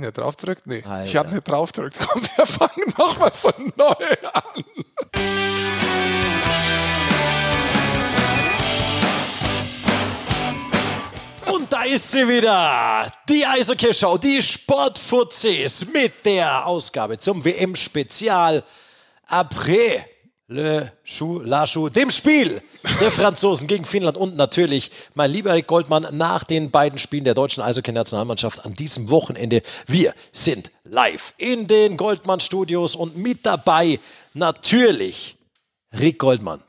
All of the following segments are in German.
ich nicht drauf gedrückt? Nee, Alter. ich habe nicht drauf gedrückt. Komm, wir fangen nochmal von neu an. Und da ist sie wieder, die Eishockey-Show, die Sportfuzis mit der Ausgabe zum WM-Spezial Après le Chou, la Chou, dem Spiel der Franzosen gegen Finnland und natürlich mein lieber Rick Goldmann nach den beiden Spielen der deutschen Eishockey-Nationalmannschaft an diesem Wochenende. Wir sind live in den Goldmann-Studios und mit dabei natürlich Rick Goldmann.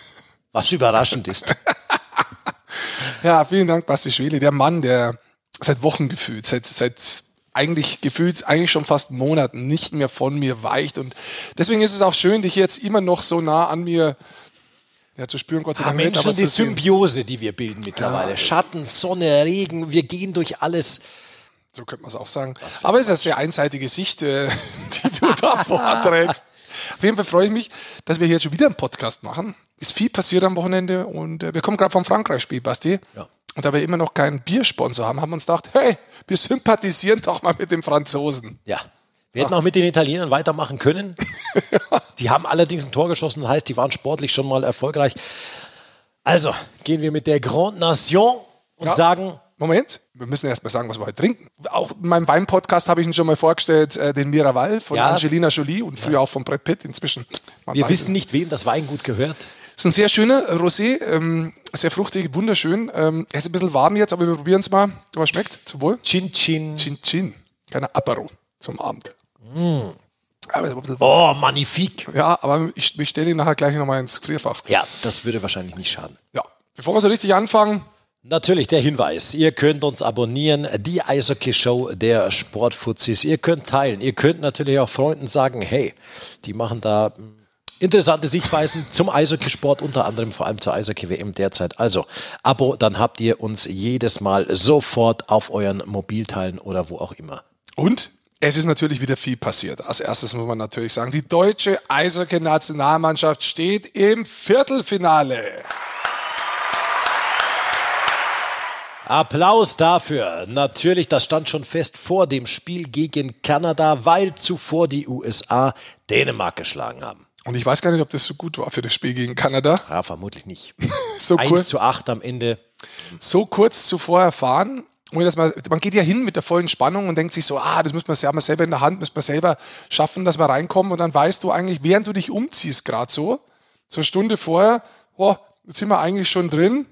Was überraschend ist. Ja, vielen Dank, Basti Schwele, der Mann, der seit Wochen gefühlt, seit, seit eigentlich gefühlt, eigentlich schon fast Monaten nicht mehr von mir weicht. Und deswegen ist es auch schön, dich jetzt immer noch so nah an mir ja, zu spüren, Gott sei Ah, Dank nicht, Menschen, aber die. Symbiose, die wir bilden mittlerweile. Ja. Schatten, Sonne, Regen, wir gehen durch alles. So könnte man es auch sagen. Aber es ist eine sehr einseitige Sicht, äh, die du da vorträgst. Auf jeden Fall freue ich mich, dass wir hier jetzt schon wieder einen Podcast machen. Ist viel passiert am Wochenende und äh, wir kommen gerade vom Frankreich-Spiel, Basti. Ja. Und da wir immer noch keinen Biersponsor haben, haben wir uns gedacht, hey, wir sympathisieren doch mal mit den Franzosen. Ja. Wir hätten auch mit den Italienern weitermachen können. Die haben allerdings ein Tor geschossen, das heißt, die waren sportlich schon mal erfolgreich. Also gehen wir mit der Grande Nation und Ja. sagen, Moment, wir müssen erst mal sagen, was wir heute trinken. Auch in meinem Wein-Podcast habe ich ihn schon mal vorgestellt, äh, den Miraval von Ja. Angelina Jolie und früher auch von Brad Pitt inzwischen. Man wir wissen nicht, wem das Weingut gehört. Ist ein sehr schöner Rosé, ähm, sehr fruchtig, wunderschön. Ähm, er ist ein bisschen warm jetzt, aber wir probieren es mal. Aber schmeckt, zum Wohl. Chin Chin. Chin Chin, keiner Apero zum Abend. Warm. Oh, magnifique. Ja, aber ich, ich stelle ihn nachher gleich nochmal ins Gefrierfach. Ja, das würde wahrscheinlich nicht schaden. Ja. Bevor wir so richtig anfangen, Natürlich der Hinweis, ihr könnt uns abonnieren, die Eishockey-Show der Sportfuzis. Ihr könnt teilen, ihr könnt natürlich auch Freunden sagen, hey, die machen da mm, interessante Sichtweisen zum Eishockeysport, unter anderem vor allem zur Eishockey-WM derzeit. Also, Abo, dann habt ihr uns jedes Mal sofort auf euren Mobilteilen oder wo auch immer. Und es ist natürlich wieder viel passiert. Als erstes muss man natürlich sagen, die deutsche Eishockey-Nationalmannschaft steht im Viertelfinale. Applaus dafür. Natürlich, das stand schon fest vor dem Spiel gegen Kanada, weil zuvor die USA Dänemark geschlagen haben. Und ich weiß gar nicht, ob das so gut war für das Spiel gegen Kanada. Ja, vermutlich nicht. So 1 kurz, zu 8 am Ende. so kurz zuvor erfahren. ohne dass man, man geht ja hin mit der vollen Spannung und denkt sich so, ah, das muss man selber, selber in der Hand, muss man selber schaffen, dass wir reinkommen. Und dann weißt du eigentlich, während du dich umziehst, gerade so, so eine Stunde vorher, oh, jetzt sind wir eigentlich schon drin.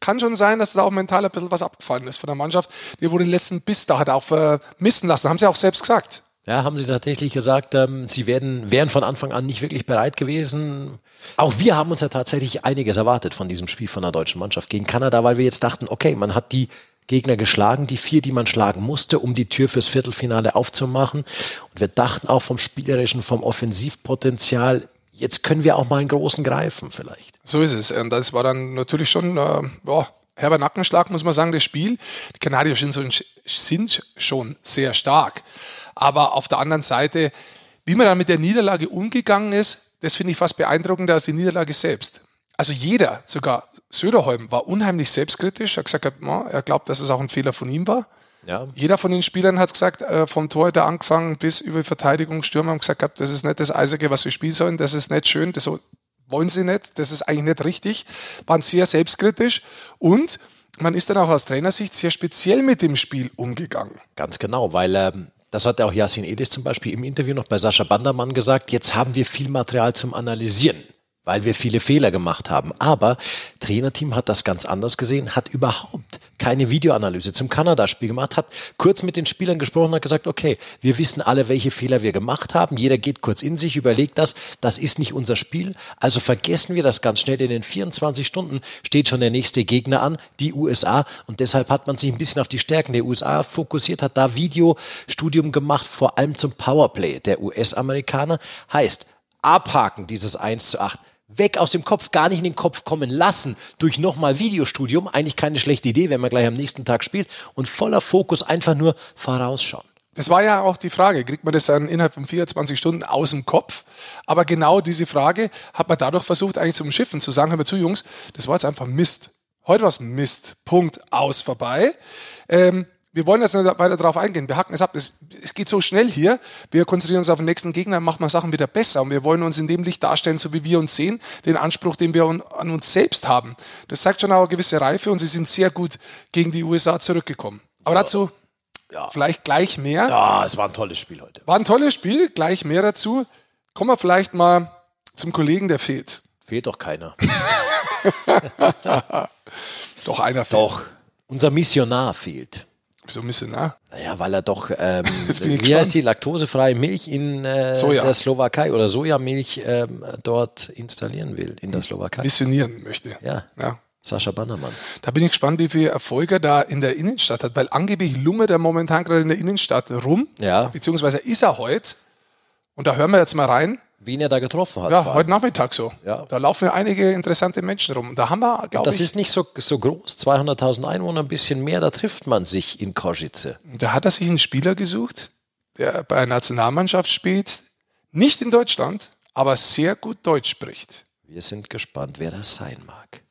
Kann schon sein, dass da auch mental ein bisschen was abgefallen ist von der Mannschaft. Die wurde den letzten Biss da hat auch vermissen lassen, haben sie auch selbst gesagt. Ja, haben sie tatsächlich gesagt, ähm, sie werden, wären von Anfang an nicht wirklich bereit gewesen. Auch wir haben uns ja tatsächlich einiges erwartet von diesem Spiel von der deutschen Mannschaft gegen Kanada, weil wir jetzt dachten, okay, man hat die Gegner geschlagen, die vier, die man schlagen musste, um die Tür fürs Viertelfinale aufzumachen. Und wir dachten auch vom spielerischen, vom Offensivpotenzial, jetzt können wir auch mal einen großen greifen vielleicht. So ist es. Und das war dann natürlich schon, äh, ja, herber Nackenschlag, muss man sagen, das Spiel. Die Kanadier sind, sind schon sehr stark. Aber auf der anderen Seite, wie man dann mit der Niederlage umgegangen ist, das finde ich fast beeindruckender als die Niederlage selbst. Also jeder, sogar Söderholm, war unheimlich selbstkritisch. Er hat gesagt, er glaubt, dass es auch ein Fehler von ihm war. Ja. Jeder von den Spielern hat gesagt, äh, vom Torhüter angefangen bis über die Verteidigung, Stürmer haben gesagt, gehabt, das ist nicht das Eisige, was wir spielen sollen, das ist nicht schön, das wollen sie nicht, das ist eigentlich nicht richtig, waren sehr selbstkritisch und man ist dann auch aus Trainersicht sehr speziell mit dem Spiel umgegangen. Ganz genau, weil ähm, das hat auch Yasin Edis zum Beispiel im Interview noch bei Sascha Bandermann gesagt, jetzt haben wir viel Material zum Analysieren, weil wir viele Fehler gemacht haben. Aber Trainerteam hat das ganz anders gesehen, hat überhaupt keine Videoanalyse zum Kanada-Spiel gemacht, hat kurz mit den Spielern gesprochen, hat gesagt, okay, wir wissen alle, welche Fehler wir gemacht haben. Jeder geht kurz in sich, überlegt das, das ist nicht unser Spiel. Also vergessen wir das ganz schnell. In den 24 Stunden steht schon der nächste Gegner an, die USA. Und deshalb hat man sich ein bisschen auf die Stärken der USA fokussiert, hat da Videostudium gemacht, vor allem zum Powerplay der US-Amerikaner. Heißt, abhaken dieses 1 zu 8 weg aus dem Kopf, gar nicht in den Kopf kommen lassen durch nochmal Videostudium. Eigentlich keine schlechte Idee, wenn man gleich am nächsten Tag spielt. Und voller Fokus einfach nur vorausschauen. Das war ja auch die Frage, kriegt man das dann innerhalb von 24 Stunden aus dem Kopf? Aber genau diese Frage hat man dadurch versucht, eigentlich zum Schiffen zu sagen, hör mal zu, Jungs, das war jetzt einfach Mist. Heute war es Mist. Punkt, aus, vorbei. Ähm, wir wollen jetzt nicht weiter darauf eingehen. Wir hacken es ab. Es, es, geht so schnell hier. Wir konzentrieren uns auf den nächsten Gegner, machen wir Sachen wieder besser. Und wir wollen uns in dem Licht darstellen, so wie wir uns sehen, den Anspruch, den wir an uns selbst haben. Das zeigt schon auch eine gewisse Reife und sie sind sehr gut gegen die USA zurückgekommen. Aber dazu ja. vielleicht gleich mehr. Ja, es war ein tolles Spiel heute. War ein tolles Spiel, gleich mehr dazu. Kommen wir vielleicht mal zum Kollegen, der fehlt. Fehlt doch keiner. doch einer fehlt. Doch, unser Missionar fehlt. Wieso Missionar? Naja, weil er doch, ähm, wie heißt die, laktosefreie Milch in äh, der Slowakei oder Sojamilch ähm, dort installieren will, in der Slowakei. Missionieren möchte. Ja. ja. Sascha Bannermann. Da bin ich gespannt, wie viele Erfolge er da in der Innenstadt hat, weil angeblich lungert er momentan gerade in der Innenstadt rum. Ja. Beziehungsweise ist er heute. Und da hören wir jetzt mal rein. Wen er da getroffen hat. Ja, heute Nachmittag so. Ja. Da laufen einige interessante Menschen rum. Da haben wir, glaube ich. Das ist nicht so, so groß, 200.000 Einwohner, ein bisschen mehr, da trifft man sich in Košice. Da hat er sich einen Spieler gesucht, der bei der Nationalmannschaft spielt, nicht in Deutschland, aber sehr gut Deutsch spricht. Wir sind gespannt, wer das sein mag.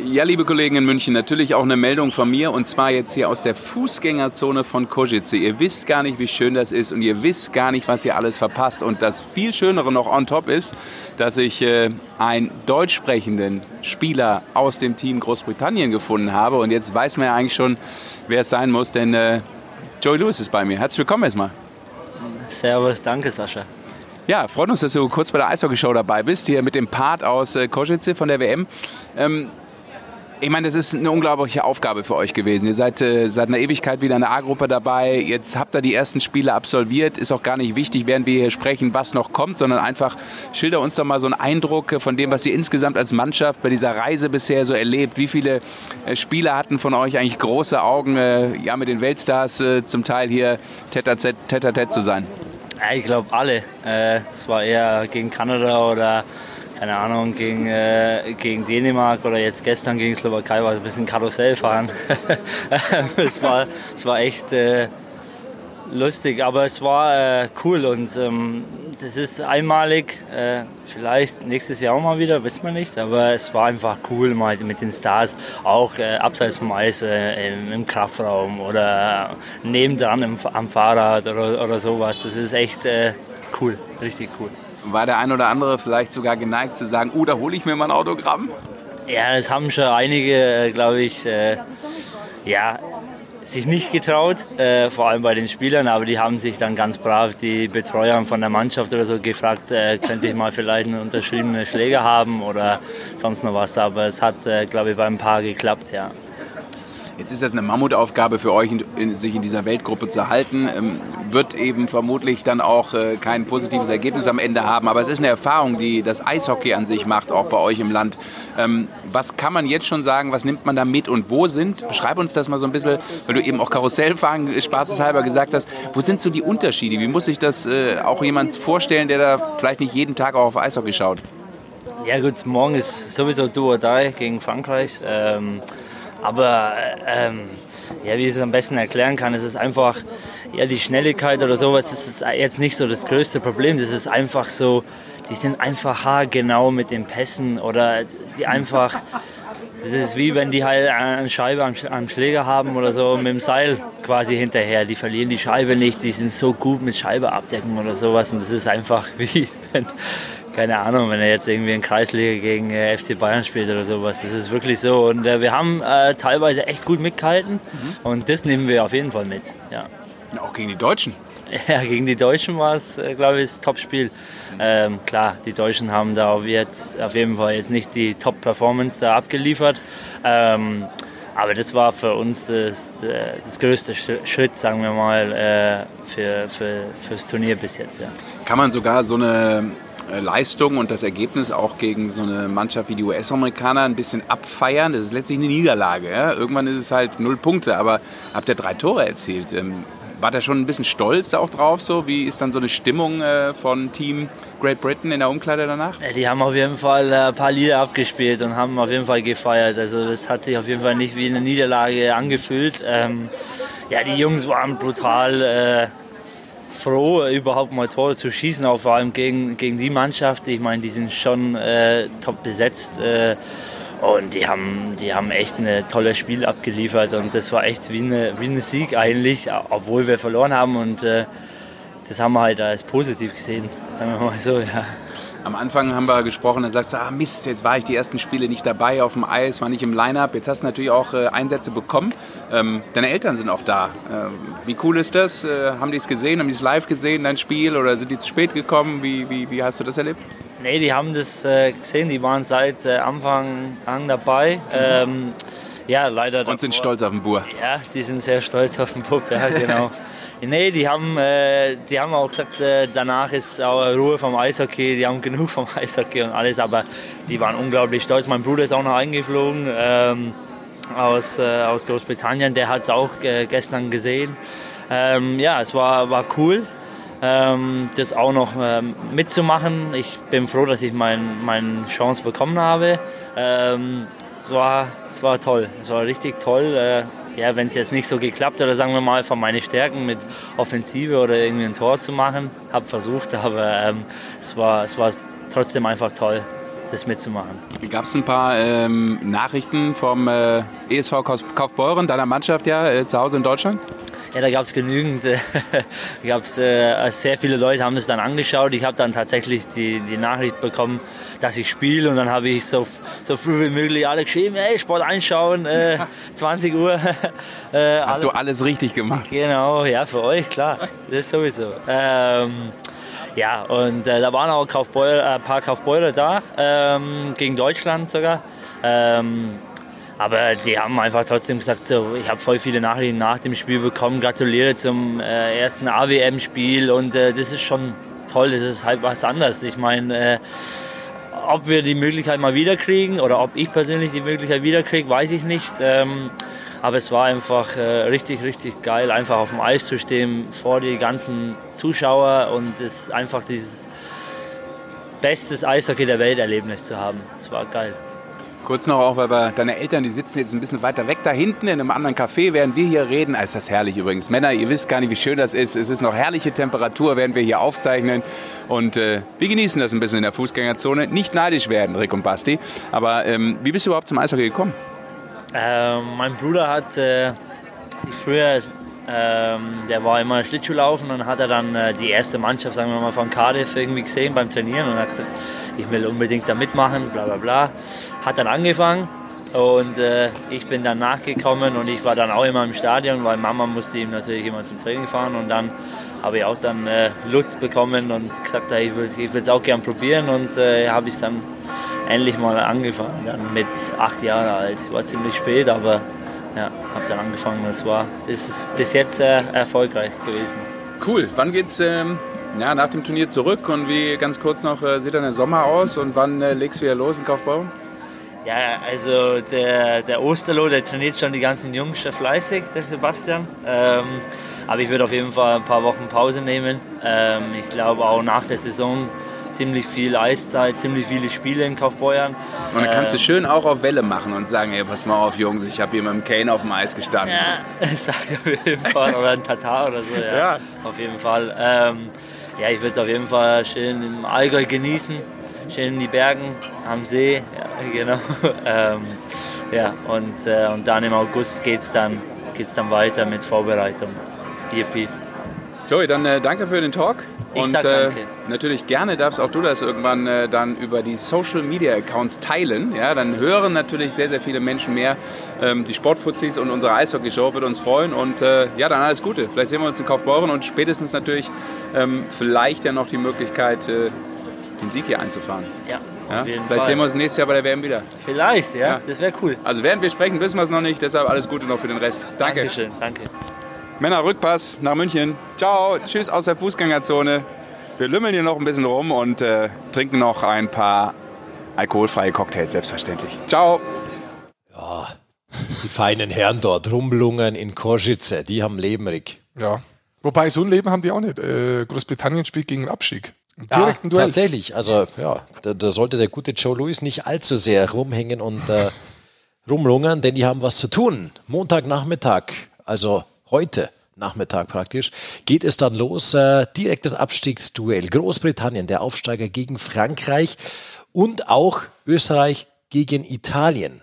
Ja, liebe Kollegen in München, natürlich auch eine Meldung von mir und zwar jetzt hier aus der Fußgängerzone von Kozice. Ihr wisst gar nicht, wie schön das ist und ihr wisst gar nicht, was ihr alles verpasst. Und das viel Schönere noch on top ist, dass ich äh, einen deutsch sprechenden Spieler aus dem Team Großbritannien gefunden habe. Und jetzt weiß man ja eigentlich schon, wer es sein muss, denn äh, Joey Lewis ist bei mir. Herzlich willkommen erstmal. Servus, danke Sascha. Ja, freut uns, dass du kurz bei der Eishockey-Show dabei bist, hier mit dem Part aus äh, Kozice von der WM. Ähm, ich meine, das ist eine unglaubliche Aufgabe für euch gewesen. Ihr seid äh, seit einer Ewigkeit wieder in der A-Gruppe dabei. Jetzt habt ihr die ersten Spiele absolviert. Ist auch gar nicht wichtig, während wir hier sprechen, was noch kommt, sondern einfach schilder uns doch mal so einen Eindruck von dem, was ihr insgesamt als Mannschaft bei dieser Reise bisher so erlebt. Wie viele äh, Spieler hatten von euch eigentlich große Augen, äh, ja, mit den Weltstars äh, zum Teil hier tete-a-tete zu sein? Ich glaube alle. Äh, es war eher gegen Kanada oder keine Ahnung, gegen, äh, gegen Dänemark oder jetzt gestern gegen Slowakei war es ein bisschen Karussell fahren. es, war, es war echt äh, lustig, aber es war äh, cool und ähm, das ist einmalig. Äh, vielleicht nächstes Jahr auch mal wieder, wissen wir nicht, aber es war einfach cool mal mit den Stars, auch äh, abseits vom Eis äh, im, im, Kraftraum oder nebendran im, am Fahrrad oder, oder sowas. Das ist echt cool, richtig cool war der ein oder andere vielleicht sogar geneigt zu sagen, oh, da hole ich mir mal ein Autogramm? Ja, das haben schon einige, äh, glaube ich, äh, ja, sich nicht getraut, äh, vor allem bei den Spielern, aber die haben sich dann ganz brav die Betreuer von der Mannschaft oder so gefragt, äh, könnte ich mal vielleicht einen unterschriebenen Schläger haben oder sonst noch was. Aber es hat, äh, glaube ich, bei ein paar geklappt, ja. Jetzt ist das eine Mammutaufgabe für euch, in, sich in dieser Weltgruppe zu halten. Ähm, wird eben vermutlich dann auch äh, kein positives Ergebnis am Ende haben. Aber es ist eine Erfahrung, die das Eishockey an sich macht, auch bei euch im Land. Ähm, was kann man jetzt schon sagen? Was nimmt man da mit und wo sind? Beschreib uns das mal so ein bisschen, weil du eben auch Karussellfahren spaßeshalber gesagt hast. Wo sind so die Unterschiede? Wie muss sich das äh, auch jemand vorstellen, der da vielleicht nicht jeden Tag auch auf Eishockey schaut? Ja gut, morgen ist sowieso du oder gegen Frankreich. Ähm aber ähm, ja, wie ich es am besten erklären kann, ist es einfach, ja, die Schnelligkeit oder sowas, ist jetzt nicht so das größte Problem. Das ist einfach so, die sind einfach haargenau mit den Pässen oder die einfach, das ist wie wenn die halt eine Scheibe am, am Schläger haben oder so mit dem Seil quasi hinterher. Die verlieren die Scheibe nicht, die sind so gut mit Scheibe abdecken oder sowas und das ist einfach wie wenn keine Ahnung, wenn er jetzt irgendwie in Kreisliga gegen äh, FC Bayern spielt oder sowas. Das ist wirklich so. Und äh, wir haben äh, teilweise echt gut mitgehalten mhm. und das nehmen wir auf jeden Fall mit. Ja. Auch gegen die Deutschen. Ja, gegen die Deutschen war es, äh, glaube ich, das Top-Spiel. Ähm, klar, die Deutschen haben da jetzt auf jeden Fall jetzt nicht die Top-Performance da abgeliefert. Ähm, aber das war für uns das, das größte Schritt, sagen wir mal, äh, für, für, fürs Turnier bis jetzt. Ja. Kann man sogar so eine äh, Leistung und das Ergebnis auch gegen so eine Mannschaft wie die US-Amerikaner ein bisschen abfeiern. Das ist letztlich eine Niederlage. Ja? Irgendwann ist es halt null Punkte, aber habt ihr drei Tore erzielt. Ähm, war da schon ein bisschen stolz auch drauf? So? Wie ist dann so eine Stimmung äh, von Team Great Britain in der Umkleide danach? Die haben auf jeden Fall äh, ein paar Lieder abgespielt und haben auf jeden Fall gefeiert. Also das hat sich auf jeden Fall nicht wie eine Niederlage angefühlt. Ähm, ja, die Jungs waren brutal äh, froh, überhaupt mal Tore zu schießen, auch vor allem gegen, gegen die Mannschaft. Ich meine, die sind schon äh, top besetzt. Äh, Und die haben, die haben echt ein tolles Spiel abgeliefert und das war echt wie, eine, wie ein Sieg eigentlich, obwohl wir verloren haben und äh, das haben wir halt als positiv gesehen, sagen wir mal so, ja. Am Anfang haben wir gesprochen, dann sagst du, ah Mist, jetzt war ich die ersten Spiele nicht dabei auf dem Eis, war nicht im Line-Up. Jetzt hast du natürlich auch äh, Einsätze bekommen. Ähm, deine Eltern sind auch da. Ähm, wie cool ist das? Äh, haben die es gesehen? Haben die es live gesehen, dein Spiel? Oder sind die zu spät gekommen? Wie, wie, wie hast du das erlebt? Nee, die haben das äh, gesehen. Die waren seit äh, Anfang an dabei. Ähm, ja, leider. Und sind stolz auf den Bur. Ja, die sind sehr stolz auf den Bub, ja, genau. Nee, die haben, äh, die haben auch gesagt, äh, danach ist auch Ruhe vom Eishockey, die haben genug vom Eishockey und alles, aber die waren unglaublich stolz. Mein Bruder ist auch noch eingeflogen ähm, aus, äh, aus Großbritannien, der hat es auch äh, gestern gesehen. Ähm, ja, es war, war cool, ähm, das auch noch ähm, mitzumachen. Ich bin froh, dass ich mein, meine Chance bekommen habe. Ähm, es, war, es war toll, es war richtig toll äh, ja, wenn es jetzt nicht so geklappt oder sagen wir mal von meinen Stärken mit Offensive oder irgendwie ein Tor zu machen, habe versucht, aber ähm, es, war, es war trotzdem einfach toll, das mitzumachen. Gab es ein paar ähm, Nachrichten vom äh, ESV Kaufbeuren, deiner Mannschaft ja, äh, zu Hause in Deutschland? Ja, da gab es genügend. gab's, äh, sehr viele Leute haben das dann angeschaut. Ich habe dann tatsächlich die, die Nachricht bekommen, dass ich spiele und dann habe ich so, so früh wie möglich alle geschrieben, hey, Sport einschauen, äh, 20 Uhr. äh, Hast alle, du alles richtig gemacht? Genau, ja, für euch, klar. Das sowieso. Ähm, ja, und äh, da waren auch Kaufbeurer, ein paar Kaufbeurer da, ähm, gegen Deutschland sogar. Ähm, aber die haben einfach trotzdem gesagt, so, ich habe voll viele Nachrichten nach dem Spiel bekommen, gratuliere zum äh, ersten AWM-Spiel und äh, das ist schon toll, das ist halt was anderes. Ich meine, äh, ob wir die Möglichkeit mal wieder kriegen oder ob ich persönlich die Möglichkeit wieder kriege, weiß ich nicht. Ähm, aber es war einfach äh, richtig, richtig geil, einfach auf dem Eis zu stehen vor die ganzen Zuschauer und es einfach dieses bestes Eishockey der Welt Erlebnis zu haben. Es war geil. Kurz noch auch, weil wir, deine Eltern, die sitzen jetzt ein bisschen weiter weg da hinten in einem anderen Café, während wir hier reden. Ah, ist das herrlich übrigens. Männer, ihr wisst gar nicht, wie schön das ist. Es ist noch herrliche Temperatur, während wir hier aufzeichnen. Und äh, wir genießen das ein bisschen in der Fußgängerzone. Nicht neidisch werden, Rick und Basti. Aber ähm, wie bist du überhaupt zum Eishockey gekommen? Ähm, mein Bruder hat äh, sich früher ähm, der war immer Schlittschuhlaufen und hat er dann äh, die erste Mannschaft, sagen wir mal, von Cardiff irgendwie gesehen beim Trainieren und hat gesagt, ich will unbedingt da mitmachen, bla bla bla. Hat dann angefangen und äh, ich bin dann nachgekommen und ich war dann auch immer im Stadion, weil Mama musste ihm natürlich immer zum Training fahren und dann habe ich auch dann äh, Lust bekommen und gesagt, ich würde es auch gern probieren und äh, habe ich dann endlich mal angefangen, dann mit acht Jahren alt. War ziemlich spät, aber ja, habe dann angefangen. Das war, ist bis jetzt sehr erfolgreich gewesen. Cool. Wann geht's ähm, ja, nach dem Turnier zurück und wie ganz kurz noch äh, sieht dann der Sommer aus und wann äh, legst du wieder los in Kaufbau? Ja, also der, der Osterloh, der trainiert schon die ganzen Jungs schon fleißig, der Sebastian. Ähm, aber ich würde auf jeden Fall ein paar Wochen Pause nehmen. Ähm, ich glaube auch nach der Saison ziemlich viel Eiszeit, ziemlich viele Spiele in Kaufbeuern. Und dann kannst du ähm, schön auch auf Welle machen und sagen, ey, pass mal auf, Jungs, ich habe hier mit dem Kane auf dem Eis gestanden. Ja, sage ich auf jeden Fall. Oder ein Tatar oder so, ja. ja. Auf jeden Fall. Ähm, ja, ich würde es auf jeden Fall schön im Allgäu genießen. Schön in die Bergen, am See, ja, genau. ähm, ja, und, äh, und dann im August geht es dann, geht's dann weiter mit Vorbereitung. Yippie. Joey, dann äh, danke für den Talk. Ich und äh, natürlich gerne darfst auch du das irgendwann äh, dann über die Social Media Accounts teilen. Ja, dann hören natürlich sehr, sehr viele Menschen mehr. Ähm, die Sportfuzis und unsere Eishockey-Show wird uns freuen. Und äh, ja, dann alles Gute. Vielleicht sehen wir uns in Kaufbeuren und spätestens natürlich ähm, vielleicht ja noch die Möglichkeit, äh, den Sieg hier einzufahren. Ja, ja? Vielleicht Fall. sehen wir uns nächstes Jahr bei der WM wieder. Vielleicht, ja, ja. das wäre cool. Also während wir sprechen, wissen wir es noch nicht. Deshalb alles Gute noch für den Rest. Danke. Dankeschön, danke. Männer, Rückpass nach München. Ciao, tschüss aus der Fußgängerzone. Wir lümmeln hier noch ein bisschen rum und äh, trinken noch ein paar alkoholfreie Cocktails, selbstverständlich. Ciao. Ja, die feinen Herren dort, Rumblungen in Korsitze, die haben Leben, Rick. Ja. Wobei, so ein Leben haben die auch nicht. Äh, Großbritannien spielt gegen den Abstieg. Direkt ja, Duell. Tatsächlich. Also, ja, da, da, sollte der gute Joe Louis nicht allzu sehr rumhängen und äh, rumlungern, denn die haben was zu tun. Montagnachmittag, also heute Nachmittag praktisch, geht es dann los. Äh, direktes Abstiegsduell. Großbritannien, der Aufsteiger gegen Frankreich und auch Österreich gegen Italien.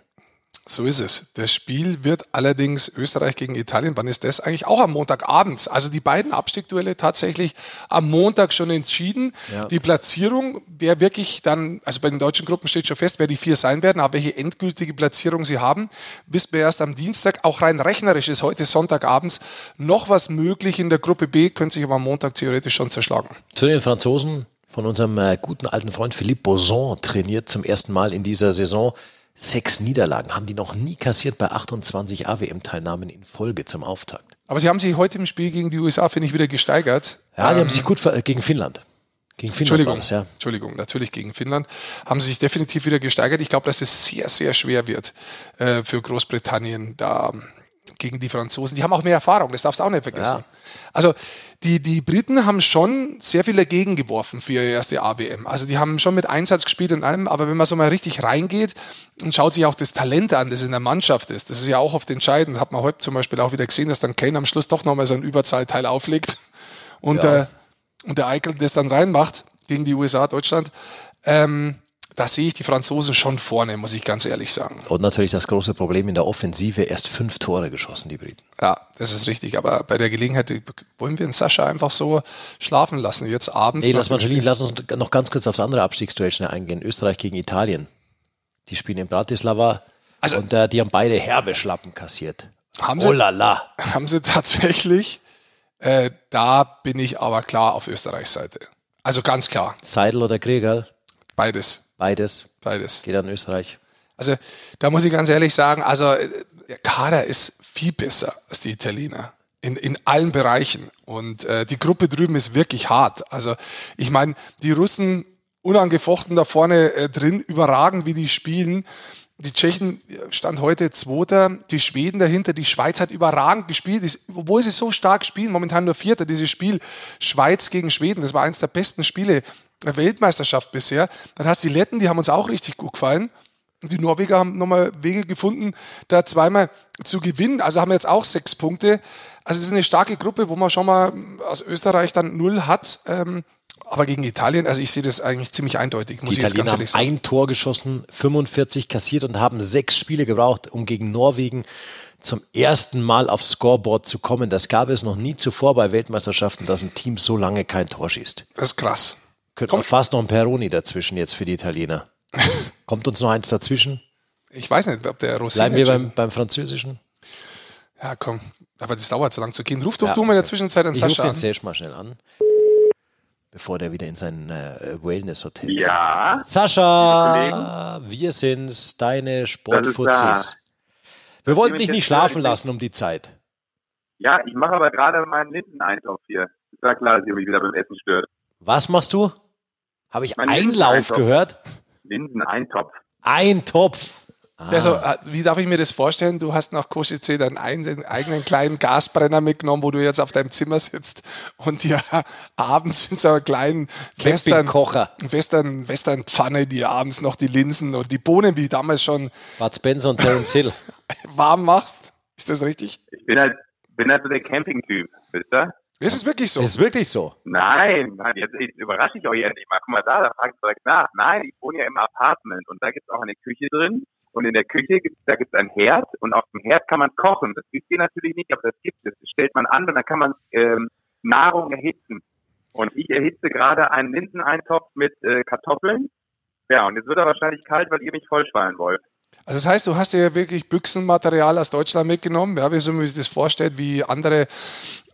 So ist es. Das Spiel wird allerdings Österreich gegen Italien. Wann ist das eigentlich? Auch am Montagabends. Also die beiden Abstiegduelle tatsächlich am Montag schon entschieden. Ja. Die Platzierung, wer wirklich dann, also bei den deutschen Gruppen steht schon fest, wer die vier sein werden, aber welche endgültige Platzierung sie haben, wissen wir erst am Dienstag. Auch rein rechnerisch ist heute Sonntagabends noch was möglich in der Gruppe B, könnte sich aber am Montag theoretisch schon zerschlagen. Zu den Franzosen von unserem äh, guten alten Freund Philippe Boson trainiert zum ersten Mal in dieser Saison. Sechs Niederlagen haben die noch nie kassiert bei 28 AWM-Teilnahmen in Folge zum Auftakt. Aber sie haben sich heute im Spiel gegen die USA, finde ich, wieder gesteigert. Ja, die Ähm, haben sich gut ver äh, gegen Finnland. Gegen Finnland Entschuldigung, das, ja. Entschuldigung, natürlich gegen Finnland, haben sie sich definitiv wieder gesteigert. Ich glaube, dass es sehr, sehr schwer wird äh, für Großbritannien da gegen die Franzosen. Die haben auch mehr Erfahrung, das darfst du auch nicht vergessen. Ja. Also die, die Briten haben schon sehr viel dagegen geworfen für ihre erste AWM. Also die haben schon mit Einsatz gespielt und allem, aber wenn man so mal richtig reingeht und schaut sich auch das Talent an, das in der Mannschaft ist, das ist ja auch oft entscheidend. Hat man heute zum Beispiel auch wieder gesehen, dass dann Kane am Schluss doch nochmal so ein Überzahlteil auflegt und, Ja. äh, und der Eichel das dann reinmacht gegen die USA, Deutschland. Ähm, da sehe ich die Franzosen schon vorne, muss ich ganz ehrlich sagen. Und natürlich das große Problem in der Offensive, erst fünf Tore geschossen, die Briten. Ja, das ist richtig. Aber bei der Gelegenheit wollen wir den Sascha einfach so schlafen lassen. Jetzt abends. Nee, lass, mal, lass uns noch ganz kurz aufs andere Abstiegsduell schnell eingehen. Österreich gegen Italien. Die spielen in Bratislava Also- und äh, die haben beide herbe Schlappen kassiert. Haben sie- oh la la. haben sie tatsächlich. Äh, da bin ich aber klar auf Österreichs Seite. Also ganz klar. Seidel oder Krieger, Beides. Beides Beides. geht an Österreich. Also da muss ich ganz ehrlich sagen, also der Kader ist viel besser als die Italiener. In, in allen Bereichen. Und äh, die Gruppe drüben ist wirklich hart. Also ich meine, die Russen unangefochten da vorne äh, drin, überragend, wie die spielen. Die Tschechen äh, stand heute Zweiter, die Schweden dahinter, die Schweiz hat überragend gespielt, ist, obwohl sie so stark spielen, momentan nur Vierter, dieses Spiel Schweiz gegen Schweden, das war eines der besten Spiele Weltmeisterschaft bisher. Dann hast du die Letten, die haben uns auch richtig gut gefallen. Und die Norweger haben nochmal Wege gefunden, da zweimal zu gewinnen. Also haben wir jetzt auch sechs Punkte. Also es ist eine starke Gruppe, wo man schon mal aus Österreich dann null hat. Ähm, aber gegen Italien, also ich sehe das eigentlich ziemlich eindeutig, muss Die ich jetzt ganz haben sagen. ein Tor geschossen, 45 kassiert und haben sechs Spiele gebraucht, um gegen Norwegen zum ersten Mal aufs Scoreboard zu kommen. Das gab es noch nie zuvor bei Weltmeisterschaften, dass ein Team so lange kein Tor schießt. Das ist krass. Könnte man fast noch ein Peroni dazwischen jetzt für die Italiener. Kommt uns noch eins dazwischen? Ich weiß nicht, ob der Rossi. Bleiben wir beim, beim Französischen? Ja, komm. Aber das dauert so lang zu gehen. Ruf doch Ja, du mal in der. Zwischenzeit Ich rufe Sascha den an. Serge mal schnell an, bevor der wieder in sein äh, Wellness-Hotel Ja, kommt. Sascha, wir sind's, deine Sportfuzis. Wir wollten dich nicht schlafen lassen um die Zeit. ja, ich mache aber gerade meinen Linseneintopf hier. Ist ja klar, dass ihr mich wieder beim Essen stört. Was machst du? Habe ich Mein Einlauf gehört? Linseneintopf. Ein Topf. Also, wie darf ich mir das vorstellen? Du hast nach Košice deinen einen- eigenen kleinen Gasbrenner mitgenommen, wo du jetzt auf deinem Zimmer sitzt und dir abends in so einer kleinen Western, Campingkocher. Western, Western Pfanne, die abends noch die Linsen und die Bohnen, wie damals schon Bud Spencer und Terence Hill. warm machst. Ist das richtig? Ich bin halt, bin halt so der Camping-Typ, wisst ihr? Ist es wirklich so? Ist wirklich so. Nein, nein, jetzt, jetzt überrasche ich euch endlich mal. Guck mal da, da fragt ihr direkt nach. Nein, ich wohne ja im Apartment und da gibt's auch eine Küche drin. Und in der Küche gibt's, da gibt's ein Herd und auf dem Herd kann man kochen. Das wisst ihr natürlich nicht, aber das gibt es. Das stellt man an und dann kann man ähm, Nahrung erhitzen. Und ich erhitze gerade einen Linseneintopf mit äh, Kartoffeln. Ja, und jetzt wird er wahrscheinlich kalt, weil ihr mich vollschwallen wollt. Also das heißt, du hast dir ja wirklich Büchsenmaterial aus Deutschland mitgenommen, ja, wie so man sich das vorstellt, wie andere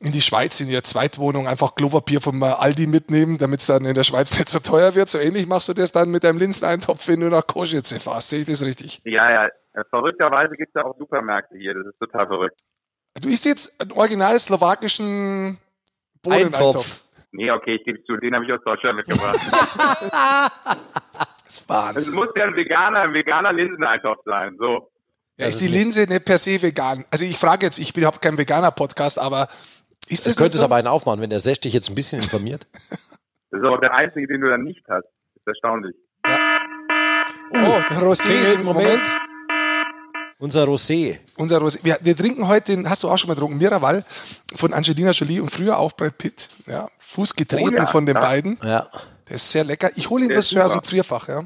in die Schweiz in ihrer Zweitwohnung einfach Klopapier vom Aldi mitnehmen, damit es dann in der Schweiz nicht so teuer wird. So ähnlich machst du das dann mit deinem Linseneintopf, wenn du nach Košice fährst. Sehe ich das richtig? Ja, ja, verrückterweise gibt's ja auch Supermärkte hier. Das ist total verrückt. Du isst jetzt einen original slowakischen Bohneneintopf. Eintopf. Nee, okay, ich gebe zu, den habe ich aus Deutschland mitgebracht. Das ist Es Wahnsinn. muss ja ein veganer, ein veganer Linseneintopf sein. So. Ja, ist die Linse nicht per se vegan? Also ich frage jetzt, ich bin überhaupt kein Veganer-Podcast, aber ist Du das nicht könntest so? aber einen aufmachen, wenn der Sesh dich jetzt ein bisschen informiert. Das ist auch der einzige, den du dann nicht hast. Das ist erstaunlich. Oh, der Rosé im Moment. Moment. Unser Rosé. Unser Rosé. Wir, wir trinken heute den, hast du auch schon mal getrunken, Miraval von Angelina Jolie und früher auch Brad Pitt. Ja, Fuß getreten Oh ja, von den ja. beiden. Ja. Der ist sehr lecker. Ich hole ihn Der das schon aus dem. Frierfach, ja.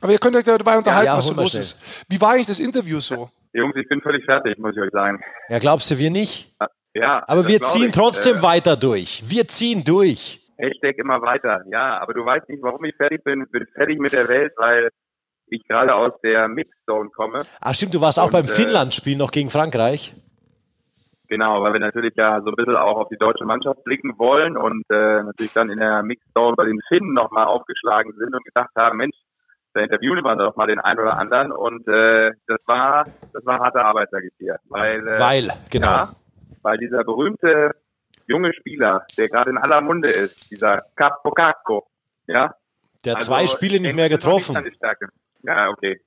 Aber ihr könnt euch dabei unterhalten, ja, was so los schnell. ist. Wie war eigentlich das Interview so? Jungs, ich bin völlig fertig, muss ich euch sagen. Ja, glaubst du, wir nicht? Ja, Aber wir ziehen ich. trotzdem Äh, weiter durch. Wir ziehen durch. Hashtag immer weiter. Ja, aber du weißt nicht, warum ich fertig bin. Ich bin fertig mit der Welt, weil ich gerade aus der Mixzone komme. Ah, stimmt, du warst auch Und, beim äh, Finnland-Spiel noch gegen Frankreich. Genau, weil wir natürlich ja so ein bisschen auch auf die deutsche Mannschaft blicken wollen und äh, natürlich dann in der Mixzone bei den Finnen nochmal aufgeschlagen sind und gedacht haben, Mensch, da interviewen wir doch mal den einen oder anderen und äh, das war das war harte Arbeit, sage ich dir. Weil, äh, Weil, genau. Ja, weil dieser berühmte junge Spieler, der gerade in aller Munde ist, dieser Capocacco, ja. Der also, zwei Spiele nicht mehr getroffen. Stärke. Ja, okay.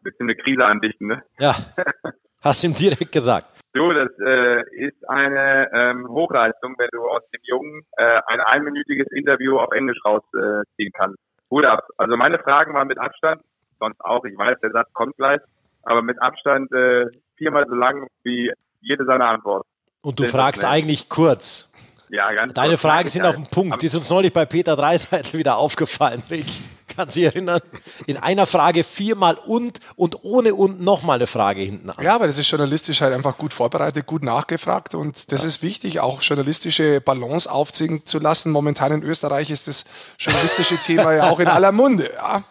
Bisschen eine Krise andichten, ne? Ja, hast ihm direkt gesagt. Du, das äh, ist eine ähm, Hochleistung, wenn du aus dem Jungen äh, ein einminütiges Interview auf Englisch rausziehen äh, kannst. Hut ab. Also meine Fragen waren mit Abstand, sonst auch, ich weiß, der Satz kommt gleich, aber mit Abstand äh, viermal so lang wie jede seiner Antworten. Und du Sehr fragst eigentlich kurz. Ja, ganz Deine kurz, Fragen sind auf den Punkt. Die ist uns neulich bei Peter Dreiseitel wieder aufgefallen. Ich kann sich erinnern. In einer Frage viermal und und ohne und nochmal eine Frage hinten an. Ja, aber das ist journalistisch halt einfach gut vorbereitet, gut nachgefragt und das ist wichtig, auch journalistische Balance aufziehen zu lassen. Momentan in Österreich ist das journalistische Thema ja auch in aller Munde. Ja.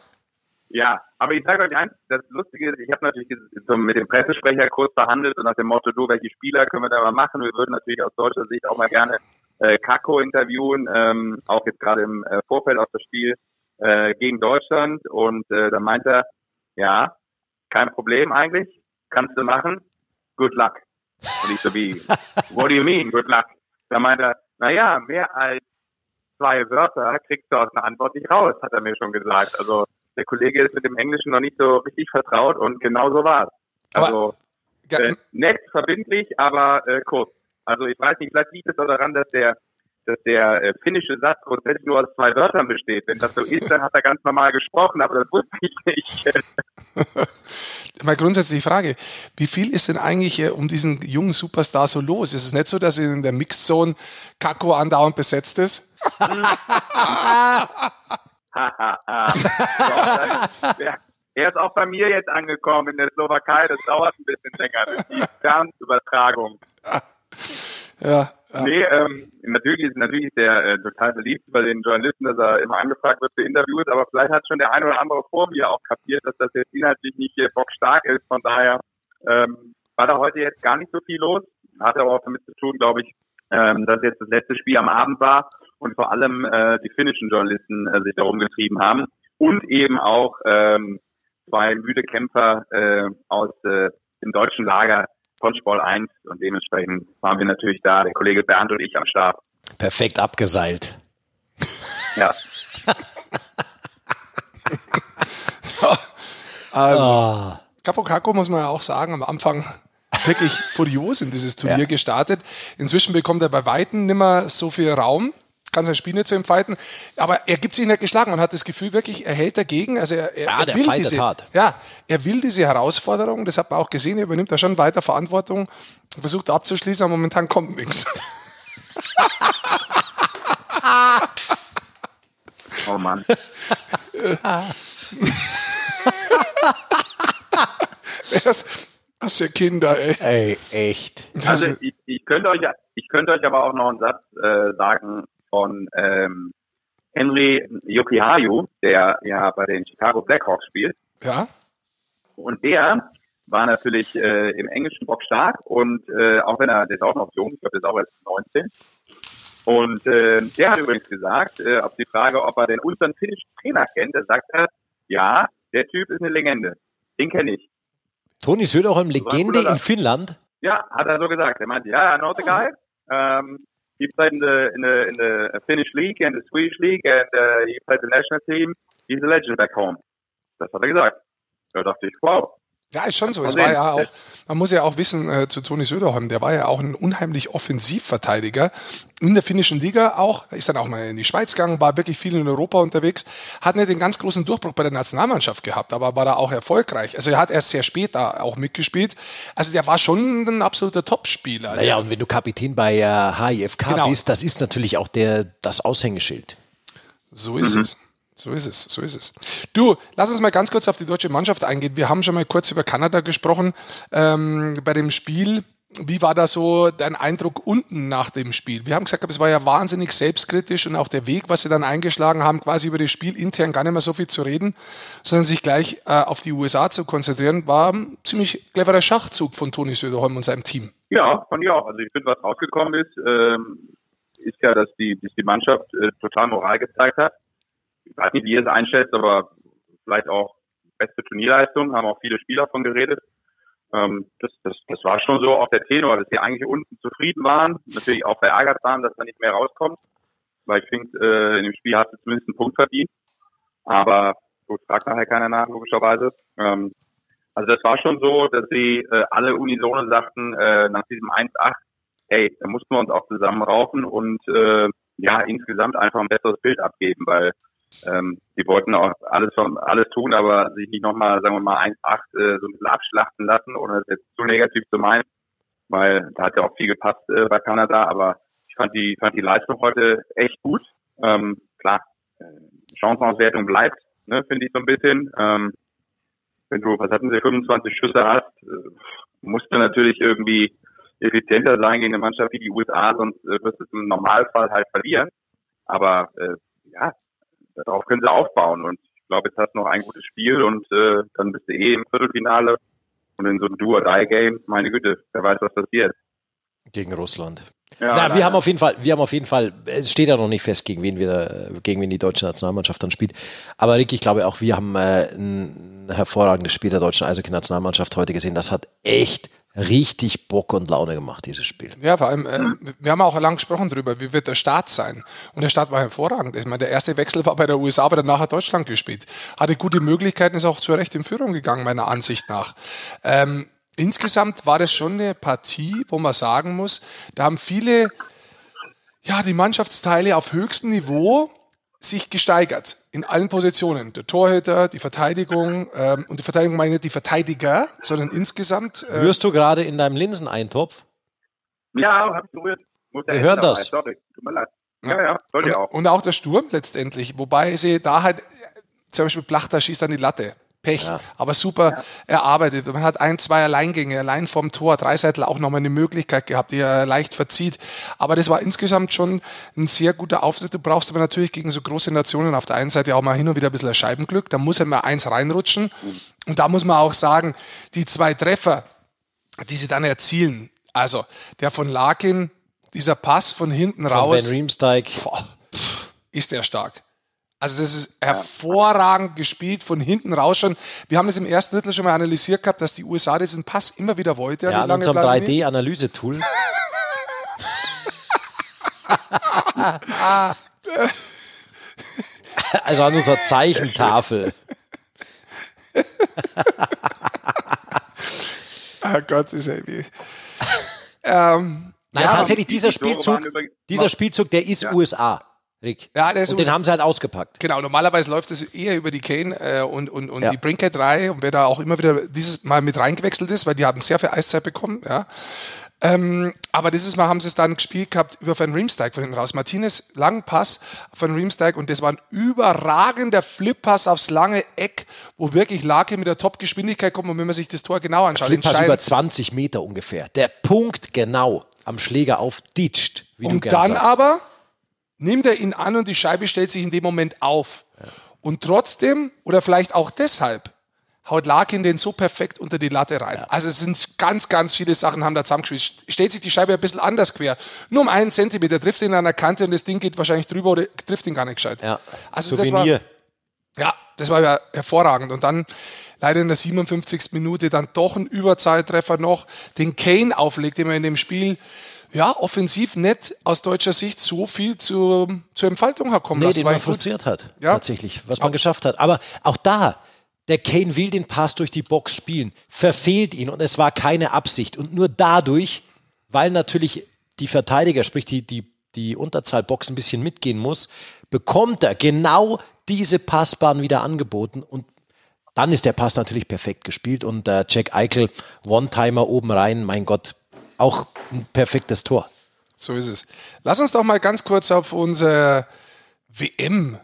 Ja, aber ich sage euch eins, das Lustige ist, ich habe natürlich mit dem Pressesprecher kurz verhandelt und nach dem Motto, du, welche Spieler können wir da mal machen? Wir würden natürlich aus deutscher Sicht auch mal gerne äh, Kako interviewen, ähm, auch jetzt gerade im äh, Vorfeld auf das Spiel äh, gegen Deutschland und äh, da meint er, ja, kein Problem eigentlich, kannst du machen, good luck. Und ich so wie, what do you mean, good luck? Da meint er, naja, mehr als zwei Wörter kriegst du aus einer Antwort nicht raus, hat er mir schon gesagt. Also der Kollege ist mit dem Englischen noch nicht so richtig vertraut und genau so war es. Also Ja, äh, nett, verbindlich, aber äh, kurz. Also ich weiß nicht, vielleicht liegt es daran, dass der dass der äh, finnische Satz grundsätzlich nur aus zwei Wörtern besteht. Wenn das so ist, dann hat er ganz normal gesprochen, aber das wusste ich nicht. Mal grundsätzlich die Frage, wie viel ist denn eigentlich äh, um diesen jungen Superstar so los? Ist es nicht so, dass in der Mixzone Kako andauernd besetzt ist? Er ist auch bei mir jetzt angekommen in der Slowakei. Das dauert ein bisschen länger. Das ist die Fernübertragung. Ja, ja. Nee, ähm, natürlich ist natürlich ist der äh, total beliebt bei den Journalisten, dass er immer angefragt wird für Interviews, aber vielleicht hat schon der ein oder andere vor mir auch kapiert, dass das jetzt inhaltlich nicht äh, bockstark ist. Von daher ähm, war da heute jetzt gar nicht so viel los. Hat aber auch damit zu tun, glaube ich, ähm, dass jetzt das letzte Spiel am Abend war und vor allem äh, die finnischen Journalisten äh, sich darum getrieben haben und eben auch ähm, zwei müde Kämpfer äh, aus äh, dem deutschen Lager von Sport 1 und dementsprechend waren wir natürlich da, der Kollege Bernd und ich am Start. Perfekt abgeseilt. Ja, Also, Ah, Capo Caco muss man ja auch sagen, am Anfang wirklich furios in dieses Turnier Ja. gestartet. Inzwischen bekommt er bei Weitem nimmer so viel Raum, kann sein Spiel nicht so entfalten, aber er gibt sich nicht geschlagen und hat das Gefühl wirklich, er hält dagegen. Also er, er, Ja, er der will diese, hart. Ja, er will diese Herausforderung, das hat man auch gesehen, er übernimmt da schon weiter Verantwortung, versucht abzuschließen, aber momentan kommt nichts. oh Mann. Das, das sind Kinder, ey. ey, echt. Das, Also ich, ich könnte euch, ich könnte euch aber auch noch einen Satz äh, sagen von ähm, Henry Yokihayu, der ja bei den Chicago Blackhawks spielt. ja, Und der war natürlich äh, im englischen Bock stark und äh, auch wenn er, der ist auch noch jung, ich glaube, der ist auch erst 19. Und äh, der hat übrigens gesagt, äh, auf die Frage, ob er den unseren finnischen Trainer kennt, da sagt er, ja, der Typ ist eine Legende. Den kenne ich. Toni Söderholm, Legende in. Finnland. Ja, hat er so gesagt. Er meinte, ja, I know the guy. Um, he played in the, in the, in the Finnish league and the Swedish league and uh, he played the national team. He's a legend back home. Das hat er gesagt. Da dachte ich, wow. Ja, ist schon so. Es Mal war ja auch, man muss ja auch wissen, äh, zu Toni Söderholm, der war ja auch ein unheimlich Offensivverteidiger in der finnischen Liga auch, ist dann auch mal in die Schweiz gegangen, war wirklich viel in Europa unterwegs, hat nicht den ganz großen Durchbruch bei der Nationalmannschaft gehabt, aber war da auch erfolgreich. Also er hat erst sehr spät da auch mitgespielt. Also der war schon ein absoluter Topspieler. Naja, und wenn du Kapitän bei äh, HIFK Genau. bist, das ist natürlich auch der, das Aushängeschild. So ist Mhm. es. So ist es, so ist es. Du, lass uns mal ganz kurz auf die deutsche Mannschaft eingehen. Wir haben schon mal kurz über Kanada gesprochen ähm, bei dem Spiel. Wie war da so dein Eindruck unten nach dem Spiel? Wir haben gesagt, es war ja wahnsinnig selbstkritisch und auch der Weg, was sie dann eingeschlagen haben, quasi über das Spiel intern gar nicht mehr so viel zu reden, sondern sich gleich äh, auf die USA zu konzentrieren, war ein ziemlich cleverer Schachzug von Toni Söderholm und seinem Team. Ja, ich auch. Also ich finde, was rausgekommen ist, ähm, ist ja, dass die, dass die Mannschaft äh, total Moral gezeigt hat ich weiß nicht, wie ihr es einschätzt, aber vielleicht auch beste Turnierleistung, haben auch viele Spieler von geredet. Ähm, das, das, das war schon so auch der Tenor, dass sie eigentlich unten zufrieden waren, natürlich auch verärgert waren, dass da nicht mehr rauskommt, weil ich finde, äh, in dem Spiel hast du zumindest einen Punkt verdient. Aber gut, fragt nachher keiner nach, logischerweise. Ähm, also das war schon so, dass sie äh, alle unisono sagten, äh, nach diesem 1-8, hey, da mussten wir uns auch zusammenraufen und äh, ja, insgesamt einfach ein besseres Bild abgeben, weil ähm, die wollten auch alles alles tun, aber sich nicht nochmal, sagen wir mal, 1,8 äh, so ein bisschen abschlachten lassen, ohne das jetzt zu negativ zu meinen, weil da hat ja auch viel gepasst äh, bei Kanada, aber ich fand die, fand die Leistung heute echt gut. Ähm, klar, äh, Chancenauswertung bleibt, ne, finde ich so ein bisschen. Ähm, wenn du, was hatten sie, 25 Schüsse hast, äh, musst du natürlich irgendwie effizienter sein gegen eine Mannschaft wie die USA, sonst äh, wirst du es im Normalfall halt verlieren. Aber äh, ja, darauf können sie aufbauen. Und ich glaube, jetzt hast du noch ein gutes Spiel und äh, dann bist du eh im Viertelfinale. Und in so einem Do-or-Die-Game, meine Güte, wer weiß, was passiert. Gegen Russland. Ja, Na, wir haben auf jeden Fall, wir haben auf jeden Fall, es steht ja noch nicht fest, gegen wen wir, gegen wen die deutsche Nationalmannschaft dann spielt. Aber Rick, ich glaube auch, wir haben äh, ein hervorragendes Spiel der deutschen Eishockey-Nationalmannschaft heute gesehen. Das hat echt richtig Bock und Laune gemacht, dieses Spiel. Ja, vor allem, äh, wir haben auch lang gesprochen darüber, wie wird der Start sein. Und der Start war hervorragend. Ich meine, der erste Wechsel war bei der USA, aber danach hat Deutschland gespielt. Hatte gute Möglichkeiten, ist auch zu Recht in Führung gegangen, meiner Ansicht nach. Ähm, insgesamt war das schon eine Partie, wo man sagen muss, da haben viele, ja, die Mannschaftsteile auf höchstem Niveau sich gesteigert in allen Positionen. Der Torhüter, die Verteidigung ähm, und die Verteidigung meine nicht die Verteidiger, sondern insgesamt. Äh, Rührst du gerade in deinem Linseneintopf? Ja, hab ich berührt. Wir hören das. Sorry, tut mir leid. Ja, ja, soll und, auch. Und auch der Sturm letztendlich, wobei sie da halt, zum Beispiel Plachter schießt an die Latte. Pech, ja. aber super ja. erarbeitet. Man hat ein, zwei Alleingänge, allein vom Tor, Dreiseitel auch nochmal eine Möglichkeit gehabt, die er leicht verzieht. Aber das war insgesamt schon ein sehr guter Auftritt. Du brauchst aber natürlich gegen so große Nationen auf der einen Seite auch mal hin und wieder ein bisschen Scheibenglück. Da muss er mal eins reinrutschen. Und da muss man auch sagen, die zwei Treffer, die sie dann erzielen, also der von Larkin, dieser Pass von hinten von raus. Ben Riemsteig. Boah, ist der stark. Also das ist hervorragend gespielt, von hinten raus schon. Wir haben das im ersten Drittel schon mal analysiert gehabt, dass die USA diesen Pass immer wieder wollte. Ja, an unserem 3D-Analyse-Tool. also an unserer Zeichentafel. oh Gott, ist irgendwie. Ähm, Nein, ja, tatsächlich, dieser Spielzug, dieser Spielzug, der ist ja. USA. Rick. Ja, und den haben sie halt ausgepackt. Genau, normalerweise läuft es eher über die Kane äh, und, und, und ja. die Brinkhead 3 und wer da auch immer wieder dieses Mal mit reingewechselt ist, weil die haben sehr viel Eiszeit bekommen, ja. Ähm, aber dieses Mal haben sie es dann gespielt gehabt über Van Riemsdyk von hinten raus. Martinez, langen Pass von Riemsdyk und das war ein überragender Flippass aufs lange Eck, wo wirklich Lake mit der Top-Geschwindigkeit kommt und wenn man sich das Tor genau anschaut. Flippass über 20 Meter ungefähr. Der Punkt genau am Schläger auf Ditcht. Und dann sagst. aber nimmt er ihn an und die Scheibe stellt sich in dem Moment auf. Ja. Und trotzdem, oder vielleicht auch deshalb, haut Larkin den so perfekt unter die Latte rein. Ja. Also es sind ganz, ganz viele Sachen haben da zusammengespielt. Stellt sich die Scheibe ein bisschen anders quer. Nur um einen Zentimeter trifft ihn an der Kante und das Ding geht wahrscheinlich drüber oder trifft ihn gar nicht gescheit. Ja. Also Souvenir. das war, ja, das war ja hervorragend. Und dann leider in der 57. Minute dann doch ein Überzahltreffer noch, den Kane auflegt, den man in dem Spiel ja, offensiv nicht aus deutscher Sicht so viel zu, zur Entfaltung hat kommen nee, lassen. den man frustriert hat, ja. tatsächlich, was man auch. geschafft hat. Aber auch da, der Kane will den Pass durch die Box spielen, verfehlt ihn und es war keine Absicht. Und nur dadurch, weil natürlich die Verteidiger, sprich die, die, die Unterzahlbox ein bisschen mitgehen muss, bekommt er genau diese Passbahn wieder angeboten und dann ist der Pass natürlich perfekt gespielt und äh, Jack Eichel, One-Timer oben rein, mein Gott, auch ein perfektes Tor. So ist es. Lass uns doch mal ganz kurz auf unser WM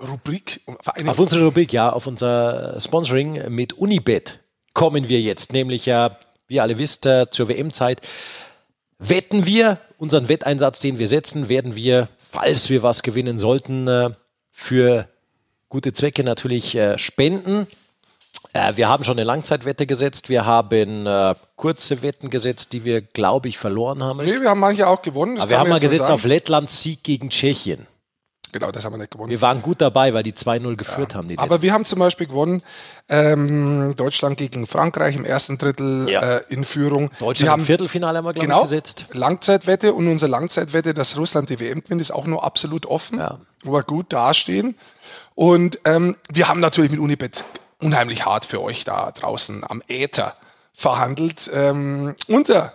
Rubrik. Auf unsere Rubrik, ja, auf unser Sponsoring mit Unibet kommen wir jetzt. Nämlich ja, wie ihr alle wisst, äh, zur WM-Zeit wetten wir unseren Wetteinsatz, den wir setzen, werden wir, falls wir was gewinnen sollten, äh, für gute Zwecke natürlich äh, spenden. Äh, wir haben schon eine Langzeitwette gesetzt, wir haben äh, kurze Wetten gesetzt, die wir, glaube ich, verloren haben. Nee, wir haben manche auch gewonnen. Aber wir haben mal gesetzt auf Lettland Sieg gegen Tschechien. Genau, das haben wir nicht gewonnen. Wir waren gut dabei, weil die 2-0 geführt ja. haben. Aber wir haben zum Beispiel gewonnen ähm, Deutschland gegen Frankreich im ersten Drittel ja. äh, in Führung. Deutschland wir haben, im Viertelfinale haben wir, glaube genau, ich, gesetzt. Langzeitwette und unsere Langzeitwette, dass Russland die WM gewinnt, ist auch nur absolut offen, ja. wo wir gut dastehen. Und ähm, wir haben natürlich mit Unibet unheimlich hart für euch da draußen am Äther verhandelt. Ähm, unter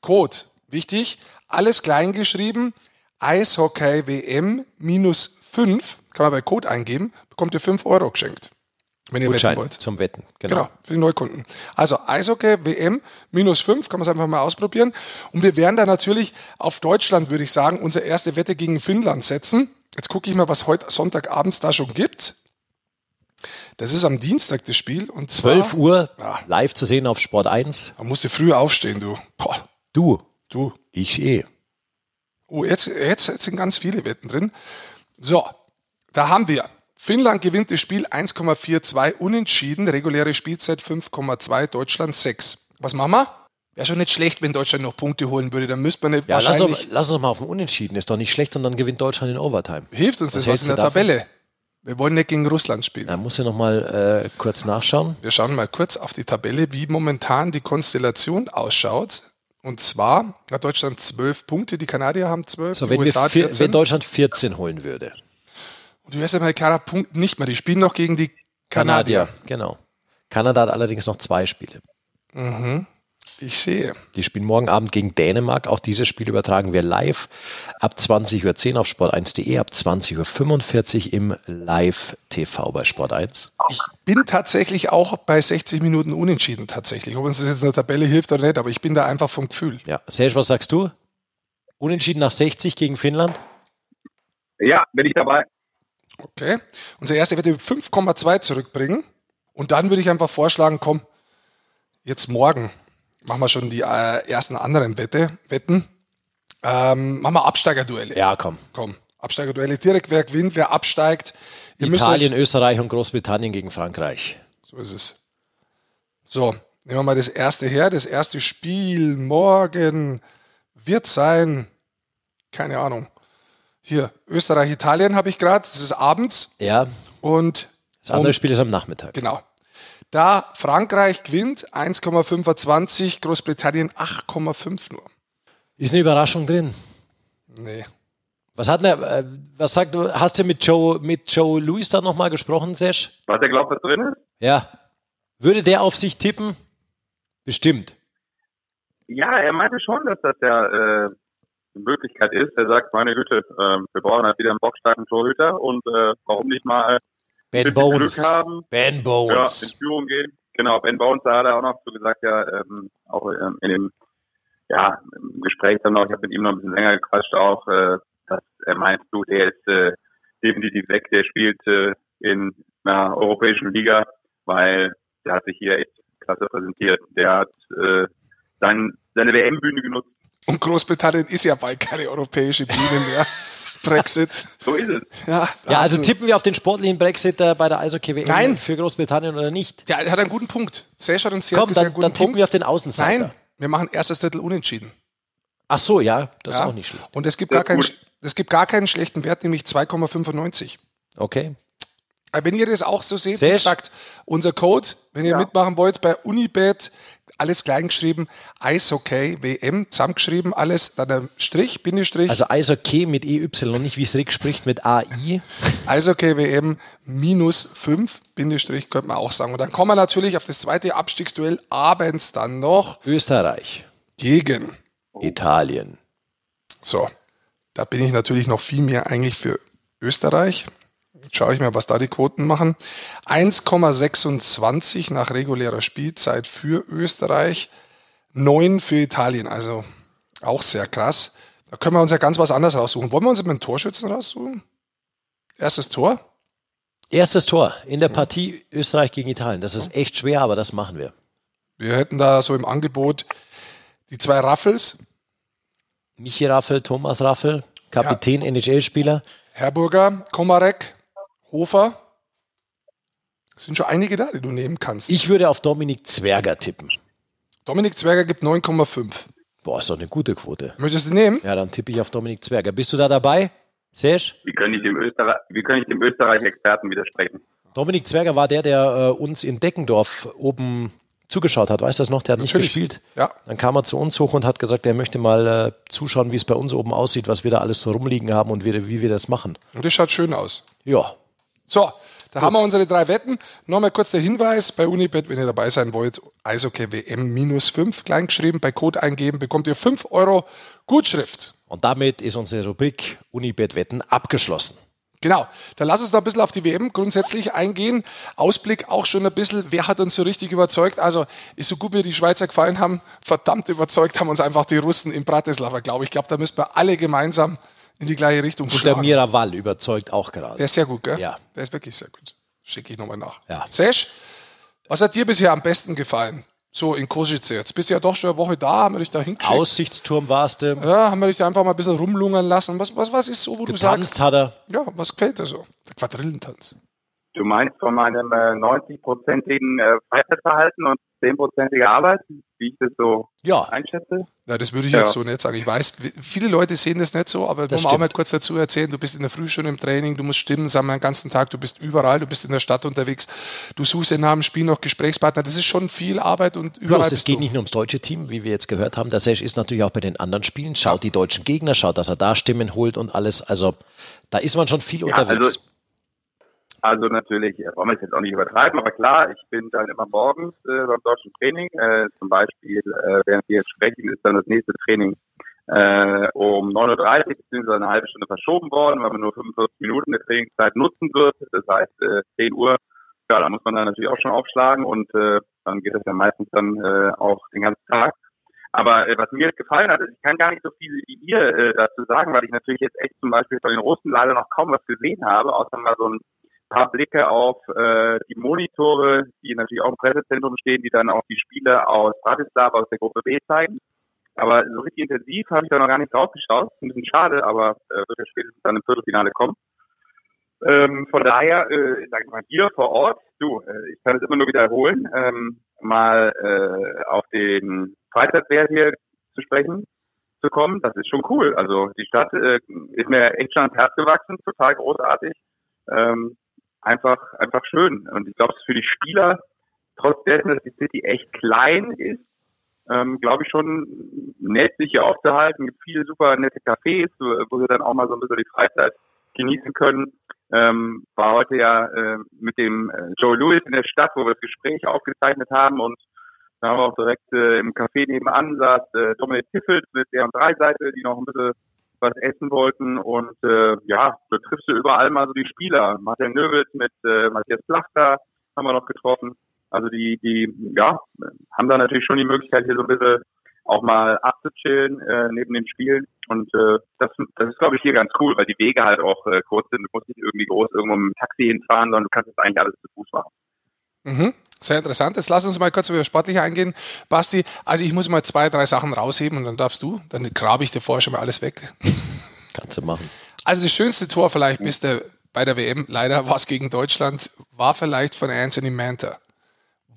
Code, wichtig, alles klein geschrieben, Eishockey WM minus 5, kann man bei Code eingeben, bekommt ihr 5 Euro geschenkt. Wenn ihr Gutschein wetten wollt. Zum Wetten, genau. genau. für die Neukunden. Also Eishockey WM minus 5, kann man es einfach mal ausprobieren. Und wir werden da natürlich auf Deutschland, würde ich sagen, unsere erste Wette gegen Finnland setzen. Jetzt gucke ich mal, was heute Sonntagabends da schon gibt. Das ist am Dienstag das Spiel. Und 12 Uhr ja. live zu sehen auf Sport 1. Man musste früh aufstehen, du. Boah. Du. Du. Ich eh. Oh, jetzt, jetzt, jetzt sind ganz viele Wetten drin. So, da haben wir. Finnland gewinnt das Spiel 1,42 unentschieden, reguläre Spielzeit 5,2, Deutschland 6. Was machen wir? Wäre schon nicht schlecht, wenn Deutschland noch Punkte holen würde. Dann müsste man nicht ja, wahrscheinlich... Lass, doch, lass uns mal auf den Unentschieden. Ist doch nicht schlecht und dann gewinnt Deutschland in Overtime. Hilft uns Was das was in der Tabelle? Wir wollen nicht gegen Russland spielen. Da muss ich noch mal äh, kurz nachschauen. Wir schauen mal kurz auf die Tabelle, wie momentan die Konstellation ausschaut. Und zwar hat Deutschland zwölf Punkte, die Kanadier haben zwölf, so, die USA vier, 14. Wenn Deutschland 14 holen würde. Und die US-Amerikaner punkten nicht mehr, die spielen noch gegen die Kanadier. Kanadier. Genau. Kanada hat allerdings noch zwei Spiele. Mhm. Ich sehe. Die spielen morgen Abend gegen Dänemark. Auch dieses Spiel übertragen wir live ab 20.10 Uhr auf sport1.de, ab 20.45 Uhr im Live-TV bei Sport1. Ich bin tatsächlich auch bei 60 Minuten unentschieden tatsächlich. Ob uns das jetzt in der Tabelle hilft oder nicht, aber ich bin da einfach vom Gefühl. Ja, Serge, was sagst du? Unentschieden nach 60 gegen Finnland? Ja, bin ich dabei. Okay. Unser erster wird 5,2 zurückbringen. Und dann würde ich einfach vorschlagen, komm, jetzt morgen machen wir schon die äh, ersten anderen Wette, Wetten. Ähm, machen wir Absteigerduelle. Ja, komm. Komm. Absteigerduelle. Direkt wer gewinnt, wer absteigt. Ihr Italien, euch, Österreich und Großbritannien gegen Frankreich. So ist es. So, nehmen wir mal das erste her. Das erste Spiel morgen wird sein, keine Ahnung. Hier, Österreich, Italien habe ich gerade. Das ist abends. Ja. Und das andere um, Spiel ist am Nachmittag. Genau. Da Frankreich gewinnt 1,25, Großbritannien 8,5 nur. Ist eine Überraschung drin? Nee. Was hat der, äh, was sagt du, hast du mit Joe, mit Joe Louis da nochmal gesprochen, Sesh? Was er glaubt, was drin ist? Ja. Würde der auf sich tippen? Bestimmt. Ja, er meinte schon, dass das ja äh, eine Möglichkeit ist. Er sagt, meine Güte, äh, wir brauchen halt wieder einen bockstarken Torhüter und äh, warum nicht mal Ben Bones. Haben, ben Bones. Ja, in Führung gehen. Genau, Ben Bones, da hat er auch noch so gesagt, ja, ähm, auch ähm, in dem ja, im Gespräch dann noch, ich habe mit ihm noch ein bisschen länger gequatscht auch, äh, dass er meint, du, der ist äh, definitiv weg, der spielt äh, in einer europäischen Liga, weil der hat sich hier echt klasse präsentiert. Der hat äh, sein, seine WM-Bühne genutzt. Und Großbritannien ist ja bald keine europäische Bühne mehr. Brexit. So ist es. Ja, ja also tippen wir auf den sportlichen Brexit äh, bei der Eishockey WM Nein. für Großbritannien oder nicht? Ja, er hat einen guten Punkt. Sehr schön, sehr Komm, dann, dann tippen wir auf den Außenseiter. Nein, wir machen erstes Drittel unentschieden. Ach so, ja, das ja. ist auch nicht schlecht. Und es gibt, gar keinen, es gibt gar keinen schlechten Wert, nämlich 2,95. Okay. Äh, wenn ihr das auch so seht, wie gesagt, unser Code, wenn ihr ja. mitmachen wollt, bei Unibet, alles kleingeschrieben, Eishockey, WM, zusammengeschrieben, alles, dann ein Strich, Bindestrich. Also Eishockey mit EY, nicht wie es Rick spricht, mit AI. Eishockey WM minus 5, Bindestrich, könnte man auch sagen. Und dann kommen wir natürlich auf das zweite Abstiegsduell abends dann noch. Österreich. Gegen Italien. So, da bin ich natürlich noch viel mehr eigentlich für Österreich. Schaue ich mal, was da die Quoten machen. 1,26 nach regulärer Spielzeit für Österreich, 9 für Italien, also auch sehr krass. Da können wir uns ja ganz was anderes raussuchen. Wollen wir uns mit dem Torschützen raussuchen? Erstes Tor. Erstes Tor in der Partie Österreich gegen Italien. Das ist echt schwer, aber das machen wir. Wir hätten da so im Angebot die zwei Raffels. Michi Raffel, Thomas Raffel, Kapitän, ja. NHL-Spieler. Herburger, Komarek, Hofer. Es sind schon einige da, die du nehmen kannst. Ich würde auf Dominik Zwerger tippen. Dominik Zwerger gibt 9,5. Boah, ist doch eine gute Quote. Möchtest du nehmen? Ja, dann tippe ich auf Dominik Zwerger. Bist du da dabei? Sesh? Wie kann ich dem, Österreich, wie kann ich dem Österreich-Experten widersprechen? Dominik Zwerger war der, der äh, uns in Deckendorf oben zugeschaut hat. Weißt du das noch? Der hat Natürlich. nicht gespielt. Ja. Dann kam er zu uns hoch und hat gesagt, er möchte mal äh, zuschauen, wie es bei uns oben aussieht, was wir da alles so rumliegen haben und wie, wie wir das machen. Und das schaut schön aus. Ja. So, da Gut. haben wir unsere drei Wetten. Nochmal kurz der Hinweis bei Unibet, wenn ihr dabei sein wollt, Eishockey WM minus 5 kleingeschrieben, bei Code eingeben, bekommt ihr 5 Euro Gutschrift. Und damit ist unsere Rubrik Unibet Wetten abgeschlossen. Genau, dann lass uns noch ein bisschen auf die WM grundsätzlich eingehen. Ausblick auch schon ein bisschen, wer hat uns so richtig überzeugt? Also, ist so gut mir die Schweizer gefallen haben, verdammt überzeugt haben uns einfach die Russen in Bratislava, glaube ich. Ich glaube, da müssen wir alle gemeinsam in die gleiche Richtung Und der Miraval überzeugt auch gerade. Der ist sehr gut, gell? Ja. Der ist wirklich sehr gut. Schicke ich nochmal nach. Ja. Sesh, was hat dir bisher am besten gefallen? So in Kosice. Jetzt bist du ja doch schon eine Woche da, haben wir dich da hingeschickt. Aussichtsturm warst du. Ja, haben wir dich da einfach mal ein bisschen rumlungern lassen. Was, was, was ist so, wo Getanzt du sagst? hat er. Ja, was gefällt dir so? Der Quadrillentanz. Du meinst von meinem äh, 90-prozentigen äh, Freizeitverhalten und 10-prozentige Arbeit, wie ich das so Ja. einschätze? Ja, das würde ich Ja. jetzt so nicht sagen. Ich weiß, viele Leute sehen das nicht so, aber Das muss auch mal kurz dazu erzählen, du bist in der Früh schon im Training, du musst Stimmen sammeln den ganzen Tag, du bist überall, du bist in der Stadt unterwegs, du suchst in einem Spiel noch Gesprächspartner, das ist schon viel Arbeit und überall Bloß, es geht du. nicht nur ums deutsche Team, wie wir jetzt gehört haben. Der Sesh ist natürlich auch bei den anderen Spielen, schaut die deutschen Gegner, schaut, dass er da Stimmen holt und alles. Also da ist man schon viel Ja, unterwegs. also- Also natürlich, äh, wollen wir es jetzt auch nicht übertreiben, aber klar, ich bin dann immer morgens äh, beim deutschen Training. Äh, zum Beispiel, äh, während wir jetzt sprechen, ist dann das nächste Training äh, um 9.30 Uhr bzw. eine halbe Stunde verschoben worden, weil man nur 45 Minuten der Trainingszeit nutzen wird. Das heißt, äh, 10 Uhr, ja, da muss man dann natürlich auch schon aufschlagen und äh, dann geht das ja meistens dann äh, auch den ganzen Tag. Aber äh, was mir jetzt gefallen hat, ist, ich kann gar nicht so viel wie ihr äh, dazu sagen, weil ich natürlich jetzt echt zum Beispiel von den Russen leider noch kaum was gesehen habe, außer mal so ein paar Blicke auf äh, die Monitore, die natürlich auch im Pressezentrum stehen, die dann auch die Spiele aus Bratislava aus der Gruppe B zeigen. Aber so richtig intensiv habe ich da noch gar nicht drauf geschaut. Ein bisschen schade, aber äh, wird ja spätestens dann im Viertelfinale kommen. Ähm, von daher, äh, sag ich mal, hier vor Ort, du, äh, ich kann es immer nur wiederholen, ähm, mal äh, auf den Freizeitwert hier zu sprechen zu kommen, das ist schon cool. Also die Stadt äh, ist mir echt schon ans Herz gewachsen, total großartig. Ähm, einfach, einfach schön. Und ich glaube, es ist für die Spieler, trotz dessen, dass die City echt klein ist, ähm, glaube ich schon nett, sich hier aufzuhalten. Es gibt viele super nette Cafés, wo, sie dann auch mal so ein bisschen die Freizeit genießen können. Ähm, war heute ja äh, mit dem äh, Joe Lewis in der Stadt, wo wir das Gespräch aufgezeichnet haben und da haben wir auch direkt äh, im Café nebenan saß äh, Dominik Tiffels mit der Drei-Seite, die noch ein bisschen was essen wollten und äh, ja, da triffst du überall mal so die Spieler. Martin Nöwitz mit äh, Matthias Plachter haben wir noch getroffen. Also die, die, ja, haben da natürlich schon die Möglichkeit hier so ein bisschen auch mal abzuchillen äh, neben den Spielen. Und äh, das, das ist, glaube ich, hier ganz cool, weil die Wege halt auch äh, kurz sind. Du musst nicht irgendwie groß irgendwo mit dem Taxi hinfahren, sondern du kannst das eigentlich alles zu Fuß machen. Mhm. Sehr interessant. Jetzt lass uns mal kurz über das Sportliche eingehen. Basti, also ich muss mal zwei, drei Sachen rausheben und dann darfst du. Dann grabe ich dir vorher schon mal alles weg. Kannst du machen. Also das schönste Tor vielleicht bis der, bei der WM, leider war es gegen Deutschland, war vielleicht von Anthony Manta.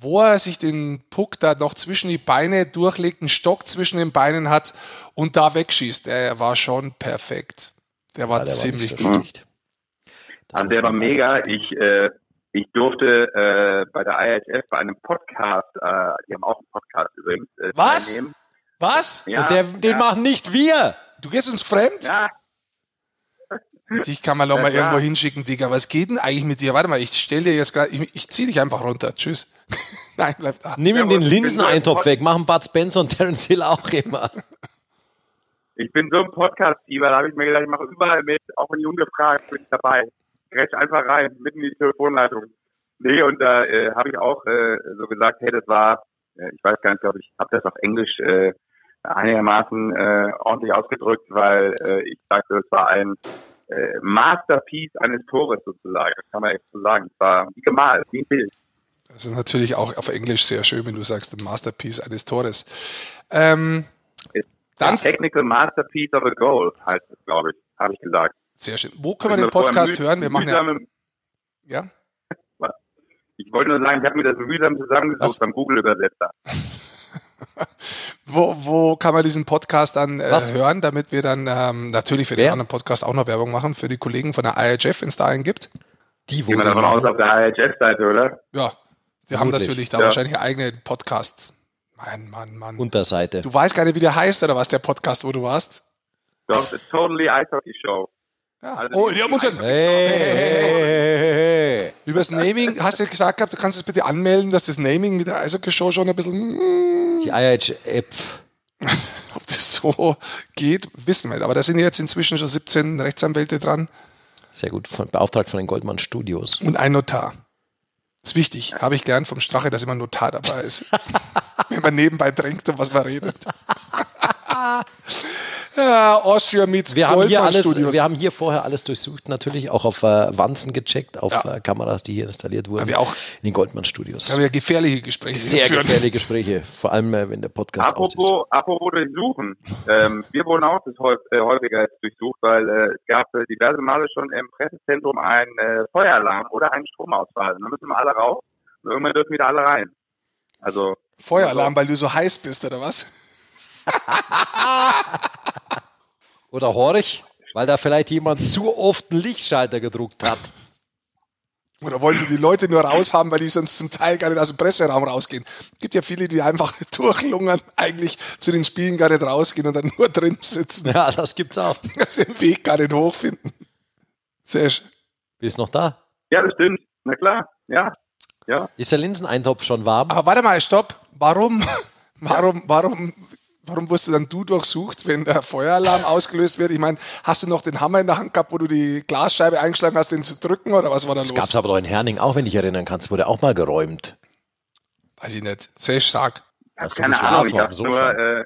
Wo er sich den Puck da noch zwischen die Beine durchlegt, einen Stock zwischen den Beinen hat und da wegschießt. Der war schon perfekt. Der war Ja, der war ziemlich nicht so gut. schlecht. Das Also der war mega. Ich, äh, ich durfte äh, bei der IHF bei einem Podcast, äh, die haben auch einen Podcast übrigens, äh, Was? teilnehmen. Was? Ja, Und der, den ja. machen nicht wir. Du gehst uns fremd? Ja, Dich kann man noch Ja, mal klar. irgendwo hinschicken, Digga. Was geht denn eigentlich mit dir? Warte mal, ich stell dir jetzt gerade, ich, ich zieh dich einfach runter. Tschüss. Nein, bleib da. Nimm Ja, ihm den Linseneintopf so- weg, machen Bud Spencer und Terence Hill auch immer. ich bin so ein Podcast-Fieber, da habe ich mir gedacht, ich mache überall mit, auch wenn Jung gefragt, bin ich dabei. Grätsch einfach rein, mitten in die Telefonleitung. Nee, und da äh, habe ich auch äh, so gesagt, hey, das war, äh, ich weiß gar nicht, glaube ich, habe das auf Englisch äh, einigermaßen äh, ordentlich ausgedrückt, weil äh, ich sagte, es war ein äh, Masterpiece eines Tores sozusagen. Das kann man echt so sagen. Es war wie gemalt, wie ein Bild. Das ist natürlich auch auf Englisch sehr schön, wenn du sagst, ein Masterpiece eines Tores. Ähm, dann Technical Masterpiece of a Goal heißt es, glaube ich, habe ich gesagt. Sehr schön. Wo können wir den Podcast hören? Wir machen ja. Ja? Ich wollte nur sagen, ich habe mir das mühsam zusammengesucht beim Google-Übersetzer. wo, wo kann man diesen Podcast dann äh, hören, damit wir dann ähm, natürlich für den Wer? anderen Podcast auch noch Werbung machen für die Kollegen von der IHF, wenn es da einen gibt? Die Gehen wir davon aus auf der IHF-Seite, oder? Ja, die haben natürlich da ja. wahrscheinlich eigene Podcasts. Mann, Mann, Mann. Unterseite. Du weißt gar nicht, wie der heißt oder was, der Podcast, wo du warst? Doch, The Totally Ice Hockey Show. Ja. Also oh, die haben uns schon. Hey, hey, hey, Über das Naming hast du ja gesagt gehabt, du kannst es bitte anmelden, dass das Naming mit der Eishockey-Show schon ein bisschen. Mm, die IHF. Ob das so geht, wissen wir nicht. Aber da sind jetzt inzwischen schon 17 Rechtsanwälte dran. Sehr gut, von, beauftragt von den Goldman Studios. Und ein Notar. Das ist wichtig. Habe ich gelernt vom Strache, dass immer ein Notar dabei ist. Wenn man nebenbei trinkt und was man redet. Ja, Austria meets wir haben, hier alles, Studios. wir haben hier vorher alles durchsucht, natürlich auch auf äh, Wanzen gecheckt, auf ja. äh, Kameras, die hier installiert wurden. Haben wir auch in den Goldman Studios. Haben wir gefährliche Gespräche. Sehr geführt. gefährliche Gespräche, vor allem äh, wenn der Podcast apropos. Apropos durchsuchen. ähm, wir wurden auch das äh, häufiger durchsucht, weil äh, es gab äh, diverse Male schon im Pressezentrum einen Feueralarm oder einen Stromausfall. Und dann müssen wir alle raus und irgendwann dürfen wieder alle rein. Also Feueralarm, weil du so heiß bist, oder was? Oder horch, weil da vielleicht jemand zu oft einen Lichtschalter gedruckt hat. Oder wollen sie die Leute nur raushaben, weil die sonst zum Teil gar nicht aus dem Presseraum rausgehen? Es gibt ja viele, die einfach durchlungern, eigentlich zu den Spielen gar nicht rausgehen und dann nur drin sitzen. Ja, das gibt's auch. Also den Weg gar nicht hochfinden. Sehr schön. Bist noch da? Ja, das stimmt. Na klar, ja. ja. Ist der Linseneintopf schon warm? Aber warte mal, stopp. Warum, warum, warum Warum wirst du dann du durchsucht, wenn der Feueralarm ausgelöst wird? Ich meine, hast du noch den Hammer in der Hand gehabt, wo du die Glasscheibe eingeschlagen hast, den zu drücken oder was war da das los? Das gab es aber doch in Herning auch, wenn ich erinnern kannst, wurde auch mal geräumt. Weiß ich nicht. Sesh, sag. Ich habe keine Ahnung. Ich habe nur, äh,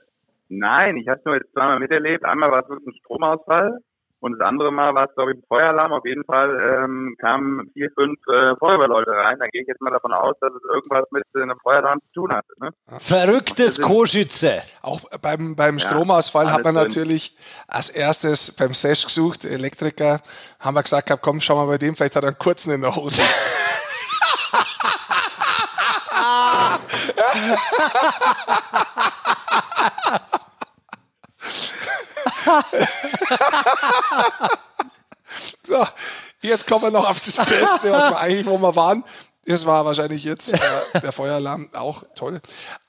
nein, ich habe nur jetzt zweimal miterlebt. Einmal war es ein Stromausfall und das andere Mal war es, glaube ich, ein Feueralarm. Auf jeden Fall ähm, kamen vier, fünf äh, Feuerwehrleute rein. Da gehe ich jetzt mal davon aus, dass es irgendwas mit äh, einem Feueralarm zu tun hat. Ne? Verrücktes Koschütze. Auch beim, beim Stromausfall ja, hat man natürlich als erstes beim Sesh gesucht, Elektriker, haben wir gesagt, komm, schau mal bei dem, vielleicht hat er einen kurzen in der Hose. so, jetzt kommen wir noch auf das Beste, was wir eigentlich, wo wir waren. Das war wahrscheinlich jetzt äh, der Feueralarm auch toll.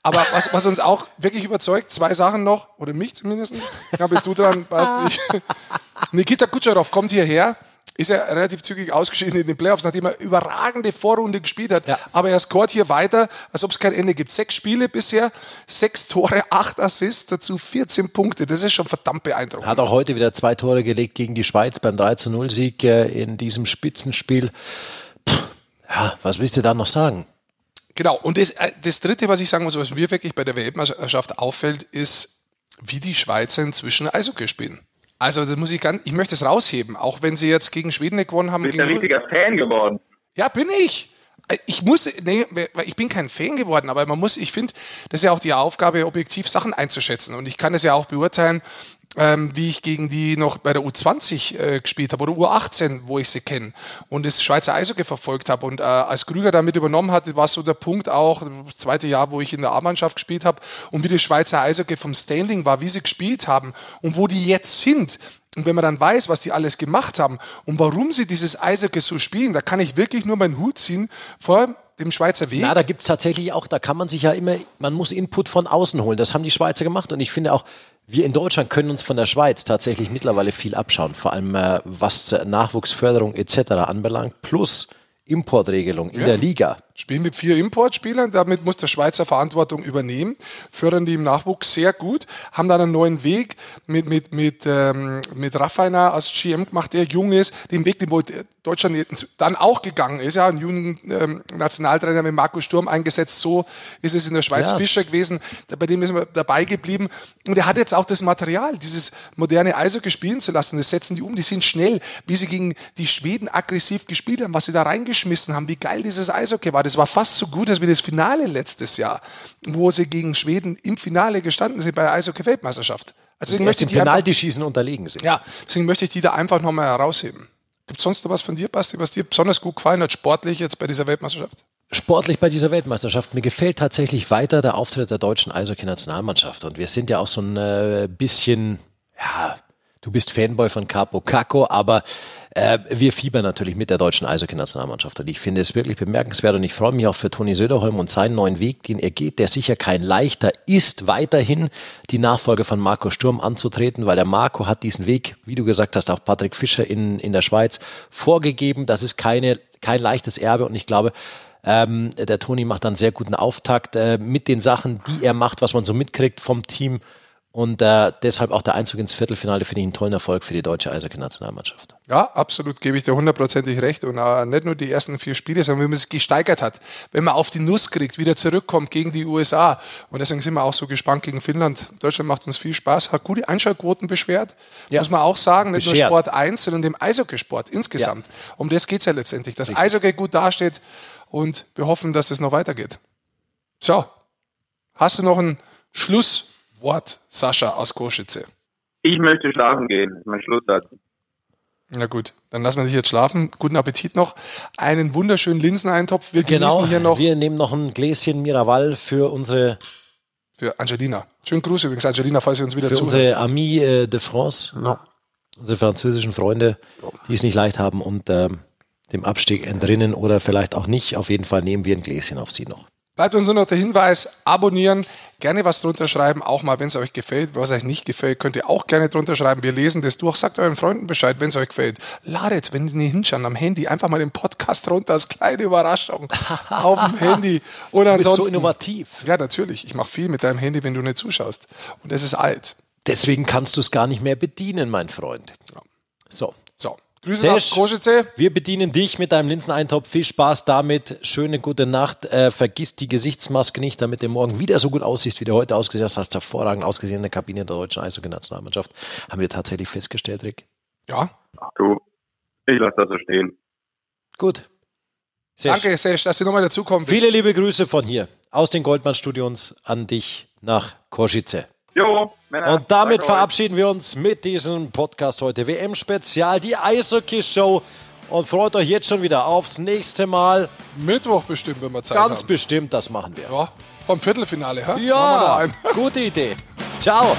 Aber was, was uns auch wirklich überzeugt, zwei Sachen noch, oder mich zumindest. Ja, bist du dran, Basti. Nikita Kutscherov kommt hierher ist er relativ zügig ausgeschieden in den Playoffs, nachdem er überragende Vorrunde gespielt hat. Ja. Aber er scoret hier weiter, als ob es kein Ende gibt. Sechs Spiele bisher, sechs Tore, acht Assists, dazu 14 Punkte. Das ist schon verdammt beeindruckend. Hat auch heute wieder zwei Tore gelegt gegen die Schweiz beim 3-0-Sieg äh, in diesem Spitzenspiel. Puh, ja, was willst du da noch sagen? Genau, und das, äh, das Dritte, was ich sagen muss, was mir wirklich bei der Weltmeisterschaft auffällt, ist, wie die Schweizer inzwischen Eishockey spielen. Also das muss ich ganz, ich möchte es rausheben, auch wenn sie jetzt gegen Schweden gewonnen haben. Bist du ein richtiger Fan geworden? Ja, bin ich. Ich muss, nee, ich bin kein Fan geworden, aber man muss, ich finde, das ist ja auch die Aufgabe, objektiv Sachen einzuschätzen. Und ich kann es ja auch beurteilen, ähm, wie ich gegen die noch bei der U20 äh, gespielt habe oder U18, wo ich sie kenne und das Schweizer Eishockey verfolgt habe. Und äh, als Krüger damit übernommen hatte, war so der Punkt auch, das zweite Jahr, wo ich in der A-Mannschaft gespielt habe und wie das Schweizer Eishockey vom Standing war, wie sie gespielt haben und wo die jetzt sind. Und wenn man dann weiß, was die alles gemacht haben und warum sie dieses Eishockey so spielen, da kann ich wirklich nur meinen Hut ziehen vor dem Schweizer Weg. Na, da gibt es tatsächlich auch, da kann man sich ja immer, man muss Input von außen holen. Das haben die Schweizer gemacht und ich finde auch, wir in Deutschland können uns von der Schweiz tatsächlich mittlerweile viel abschauen, vor allem äh, was Nachwuchsförderung etc. anbelangt, plus Importregelung in ja. der Liga. Spielen mit vier Importspielern, damit muss der Schweizer Verantwortung übernehmen, fördern die im Nachwuchs sehr gut, haben dann einen neuen Weg mit, mit, mit, ähm, mit Raffiner als GM gemacht, der jung ist, den Weg, den Deutschland dann auch gegangen ist, ja, einen jungen ähm, Nationaltrainer mit Markus Sturm eingesetzt, so ist es in der Schweiz ja. Fischer gewesen, bei dem ist man dabei geblieben. Und er hat jetzt auch das Material, dieses moderne Eishockey spielen zu lassen, das setzen die um, die sind schnell, wie sie gegen die Schweden aggressiv gespielt haben, was sie da reingeschmissen haben, wie geil dieses Eishockey war, das war fast so gut als wie das Finale letztes Jahr, wo sie gegen Schweden im Finale gestanden sind bei der Eishockey-Weltmeisterschaft. Also deswegen möchte ich die Penaltyschießen unterlegen sind. Ja, deswegen möchte ich die da einfach nochmal herausheben. Gibt es sonst noch was von dir, Basti, was dir besonders gut gefallen hat, sportlich jetzt bei dieser Weltmeisterschaft? Sportlich bei dieser Weltmeisterschaft. Mir gefällt tatsächlich weiter der Auftritt der deutschen Eishockey-Nationalmannschaft. Und wir sind ja auch so ein äh, bisschen, ja, du bist Fanboy von Capo Caco, aber äh, wir fiebern natürlich mit der deutschen Eishockey-Nationalmannschaft. Und ich finde es wirklich bemerkenswert und ich freue mich auch für Toni Söderholm und seinen neuen Weg, den er geht, der sicher kein leichter ist, weiterhin die Nachfolge von Marco Sturm anzutreten, weil der Marco hat diesen Weg, wie du gesagt hast, auch Patrick Fischer in, in der Schweiz vorgegeben. Das ist keine, kein leichtes Erbe und ich glaube, ähm, der Toni macht dann sehr guten Auftakt äh, mit den Sachen, die er macht, was man so mitkriegt vom Team. Und äh, deshalb auch der Einzug ins Viertelfinale finde ich einen tollen Erfolg für die deutsche Eishockey-Nationalmannschaft. Ja, absolut, gebe ich dir hundertprozentig recht. Und äh, nicht nur die ersten vier Spiele, sondern wenn man sich gesteigert hat, wenn man auf die Nuss kriegt, wieder zurückkommt gegen die USA. Und deswegen sind wir auch so gespannt gegen Finnland. Deutschland macht uns viel Spaß, hat gute Einschaltquoten beschwert, ja. muss man auch sagen. Nicht Beschert. nur Sport 1, sondern dem Eishockeysport insgesamt. Ja. Um das geht es ja letztendlich, dass Richtig. Eishockey gut dasteht und wir hoffen, dass es noch weitergeht. So, hast du noch einen Schluss? Wort, Sascha aus Koschitze? Ich möchte schlafen gehen. Das ist mein Schlusssatz. Na gut, dann lassen wir dich jetzt schlafen. Guten Appetit noch. Einen wunderschönen Linseneintopf. Wir genau, hier noch. Wir nehmen noch ein Gläschen Miraval für unsere. Für Angelina. Schönen Gruß übrigens, Angelina, falls Sie uns wieder für zuhört. Unsere Amis äh, de France, ja. unsere französischen Freunde, die es nicht leicht haben und äh, dem Abstieg entrinnen oder vielleicht auch nicht. Auf jeden Fall nehmen wir ein Gläschen auf Sie noch. Bleibt uns nur noch der Hinweis, abonnieren, gerne was drunter schreiben, auch mal, wenn es euch gefällt. Was euch nicht gefällt, könnt ihr auch gerne drunter schreiben. Wir lesen das durch. Sagt euren Freunden Bescheid, wenn es euch gefällt. Ladet, wenn die nicht hinschauen, am Handy einfach mal den Podcast runter als kleine Überraschung auf dem Handy. Oder ansonsten, du bist so innovativ. Ja, natürlich. Ich mache viel mit deinem Handy, wenn du nicht zuschaust. Und es ist alt. Deswegen kannst du es gar nicht mehr bedienen, mein Freund. Ja. So. Grüße Sesh, nach Košice. Wir bedienen dich mit deinem Linseneintopf. Viel Spaß damit. Schöne gute Nacht. Äh, vergiss die Gesichtsmaske nicht, damit du morgen wieder so gut aussiehst, wie du heute ausgesehen hast. Hast hervorragend ausgesehen in der Kabine der deutschen Eishockey-Nationalmannschaft. Haben wir tatsächlich festgestellt, Rick? Ja. Ach du, ich lasse das so stehen. Gut. Sesh. Danke, Sesh, dass du nochmal dazukommen Viele liebe Grüße von hier aus den Goldmann-Studios an dich nach Košice. Jo, Männer, Und damit verabschieden wir uns mit diesem Podcast heute. WM-Spezial, die Eishockey-Show. Und freut euch jetzt schon wieder aufs nächste Mal. Mittwoch bestimmt, wenn wir Zeit Ganz haben. Ganz bestimmt, das machen wir. Ja, vom Viertelfinale, hä? Ja, gute Idee. Ciao.